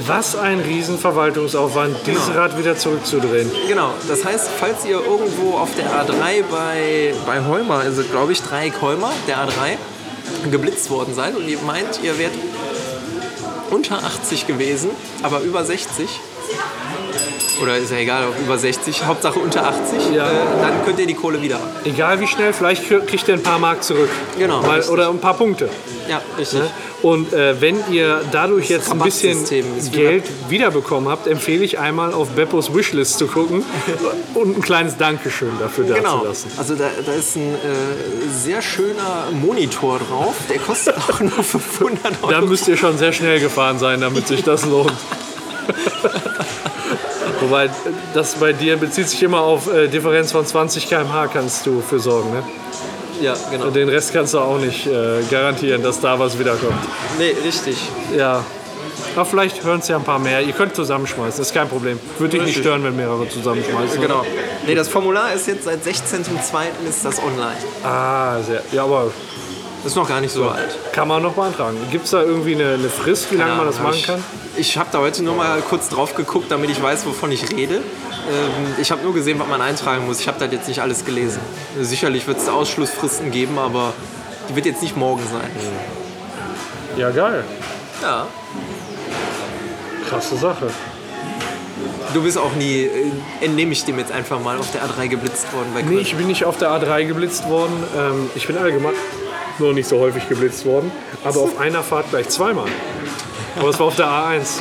Was ein Riesenverwaltungsaufwand, dieses Rad wieder zurückzudrehen. Genau, das heißt, falls ihr irgendwo auf der A3 bei, bei Heumer, also glaube ich Dreieck Heumer, der A3, geblitzt worden seid und ihr meint, ihr wärt unter 80 gewesen, aber über 60, oder ist ja egal, ob über 60, Hauptsache unter 80, Ja. äh, dann könnt ihr die Kohle wieder haben. Egal wie schnell, vielleicht kriegt ihr ein paar Mark zurück. Genau, richtig. oder ein paar Punkte. Ja, richtig. Ne? Und äh, wenn ihr dadurch jetzt ein bisschen Geld wiederbekommen habt, empfehle ich einmal auf Beppos Wishlist zu gucken und ein kleines Dankeschön dafür Genau. dazulassen. Also da, da ist ein äh, sehr schöner Monitor drauf. Der kostet auch nur 500 Euro. Da müsst ihr schon sehr schnell gefahren sein, damit sich das lohnt. Wobei, das bei dir bezieht sich immer auf äh, Differenz von 20 km/h kannst du für sorgen. Ne? Ja, genau. Den Rest kannst du auch nicht äh, garantieren, dass da was wiederkommt. Nee, richtig. Ja. Aber vielleicht hören es ja ein paar mehr. Ihr könnt zusammenschmeißen, das ist kein Problem. Würde dich nicht stören, wenn mehrere zusammenschmeißen. Genau. Nee, das Formular ist jetzt seit 16.02. ist das online. Ah, sehr. Ja, aber Ist noch gar nicht so alt. kann man noch beantragen. Gibt es da irgendwie eine, eine Frist, wie lange man das machen kann? Ich habe da heute nur mal kurz drauf geguckt, damit ich weiß, wovon ich rede. Ähm, ich habe nur gesehen, was man eintragen muss. Ich habe das jetzt nicht alles gelesen. Sicherlich wird es Ausschlussfristen geben, aber die wird jetzt nicht morgen sein. Ja, geil. Ja. Krasse Sache. Du bist auch nie, äh, entnehme ich dem jetzt einfach mal, auf der A3 geblitzt worden bei Nee, Köln. ich bin nicht auf der A3 geblitzt worden. Ähm, ich bin allgemein noch nicht so häufig geblitzt worden. Aber auf einer Fahrt gleich zweimal. Aber es war auf der A1.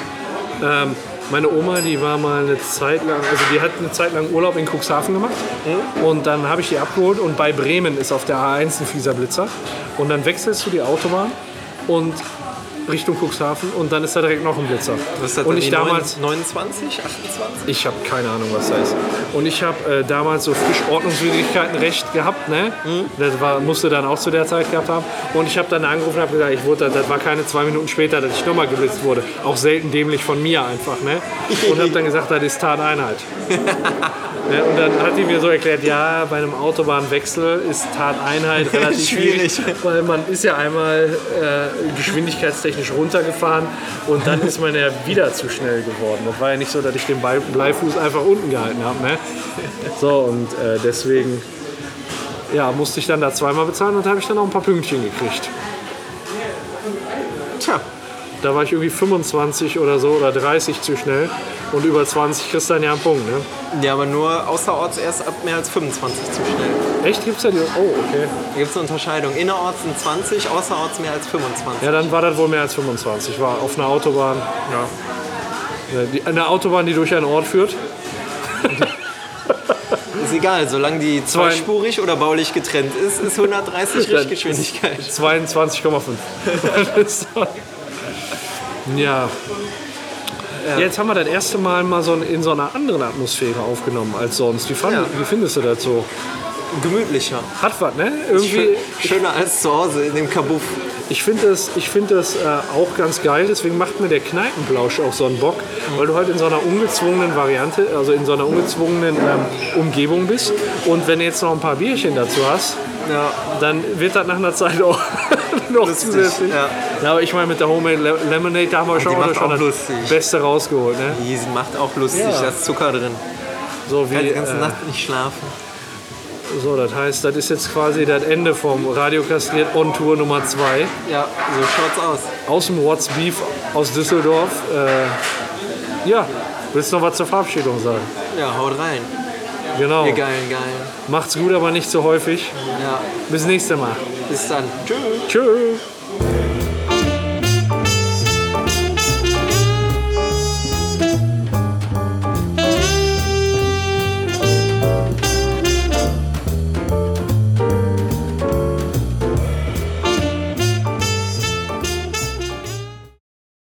Ähm, meine Oma, die war mal eine Zeit lang, also die hat eine Zeit lang Urlaub in Cuxhaven gemacht. Und dann habe ich die abgeholt und bei Bremen ist auf der A1 ein fieser Blitzer. Und dann wechselst du die Autobahn und Richtung Cuxhaven und dann ist da direkt noch ein Blitzer. Was ist das und dann, ich damals, 29, 28? ich habe keine Ahnung, was da ist. Und ich habe äh, damals so frisch Ordnungswidrigkeitenrecht gehabt, ne? Das war, musste dann auch zu der Zeit gehabt haben. Und ich habe dann angerufen und habe gesagt, ich wurde, das war keine zwei Minuten später, dass ich nochmal geblitzt wurde. Auch selten dämlich von mir einfach, ne? Und habe dann gesagt, das ist Tateinheit. ne? Und dann hat die mir so erklärt, ja, bei einem Autobahnwechsel ist Tateinheit relativ schwierig, Schwierig. weil man ist ja einmal äh, geschwindigkeitstechnisch runtergefahren und dann ist man ja wieder zu schnell geworden. Das war ja nicht so, dass ich den Blei- Bleifuß einfach unten gehalten habe. Ne? So, und äh, deswegen ja, musste ich dann da zweimal bezahlen und habe ich dann auch ein paar Pünktchen gekriegt. Tja, Da war ich irgendwie 25 oder so oder 30 zu schnell und über 20 kriegst du dann ja einen Punkt. Ne? ja, aber nur außerorts erst ab mehr als 25 zu schnell. Echt? Gibt's da die? Oh, okay. Da gibt es eine Unterscheidung. Innerorts sind 20, außerorts mehr als 25. Ja, dann war das wohl mehr als 25. War auf einer Autobahn. Ja. Die, eine Autobahn, die durch einen Ort führt. Ist egal, solange die Zwei- zweispurig oder baulich getrennt ist, ist 130 Richtgeschwindigkeit. 22,5. ja. Jetzt haben wir das erste Mal mal so in so einer anderen Atmosphäre aufgenommen als sonst. Wie, fand, Ja. wie findest du das so? Gemütlicher. Hat was, ne? Irgendwie, Schöner als zu Hause in dem Kabuff. ich finde das, ich find das äh, auch ganz geil. Deswegen macht mir der Kneipenplausch auch so einen Bock, weil du halt in so einer ungezwungenen Variante, also in so einer ungezwungenen ähm, Umgebung bist. Und wenn du jetzt noch ein paar Bierchen dazu hast, Ja, dann wird das nach einer Zeit auch noch Lustig, zusätzlich. ja. Ja, aber ich meine, mit der Homemade Le- Lemonade, da haben wir schon, schon das lustig. Beste rausgeholt. Ne? die macht auch lustig, Ja. da ist Zucker drin. So, wie, Kann die ganze äh, Nacht nicht schlafen. So, das heißt, das ist jetzt quasi das Ende vom Radio Kastriert On Tour Nummer 2 Ja, so schaut's aus. aus dem What's Beef aus Düsseldorf. Äh, ja, willst du noch was zur Verabschiedung sagen? Ja, haut rein. Genau. Ihr geilen, geilen. Macht's gut, aber nicht so häufig. Ja, Bis nächste Mal. bis dann. Tschüss. Tschüss.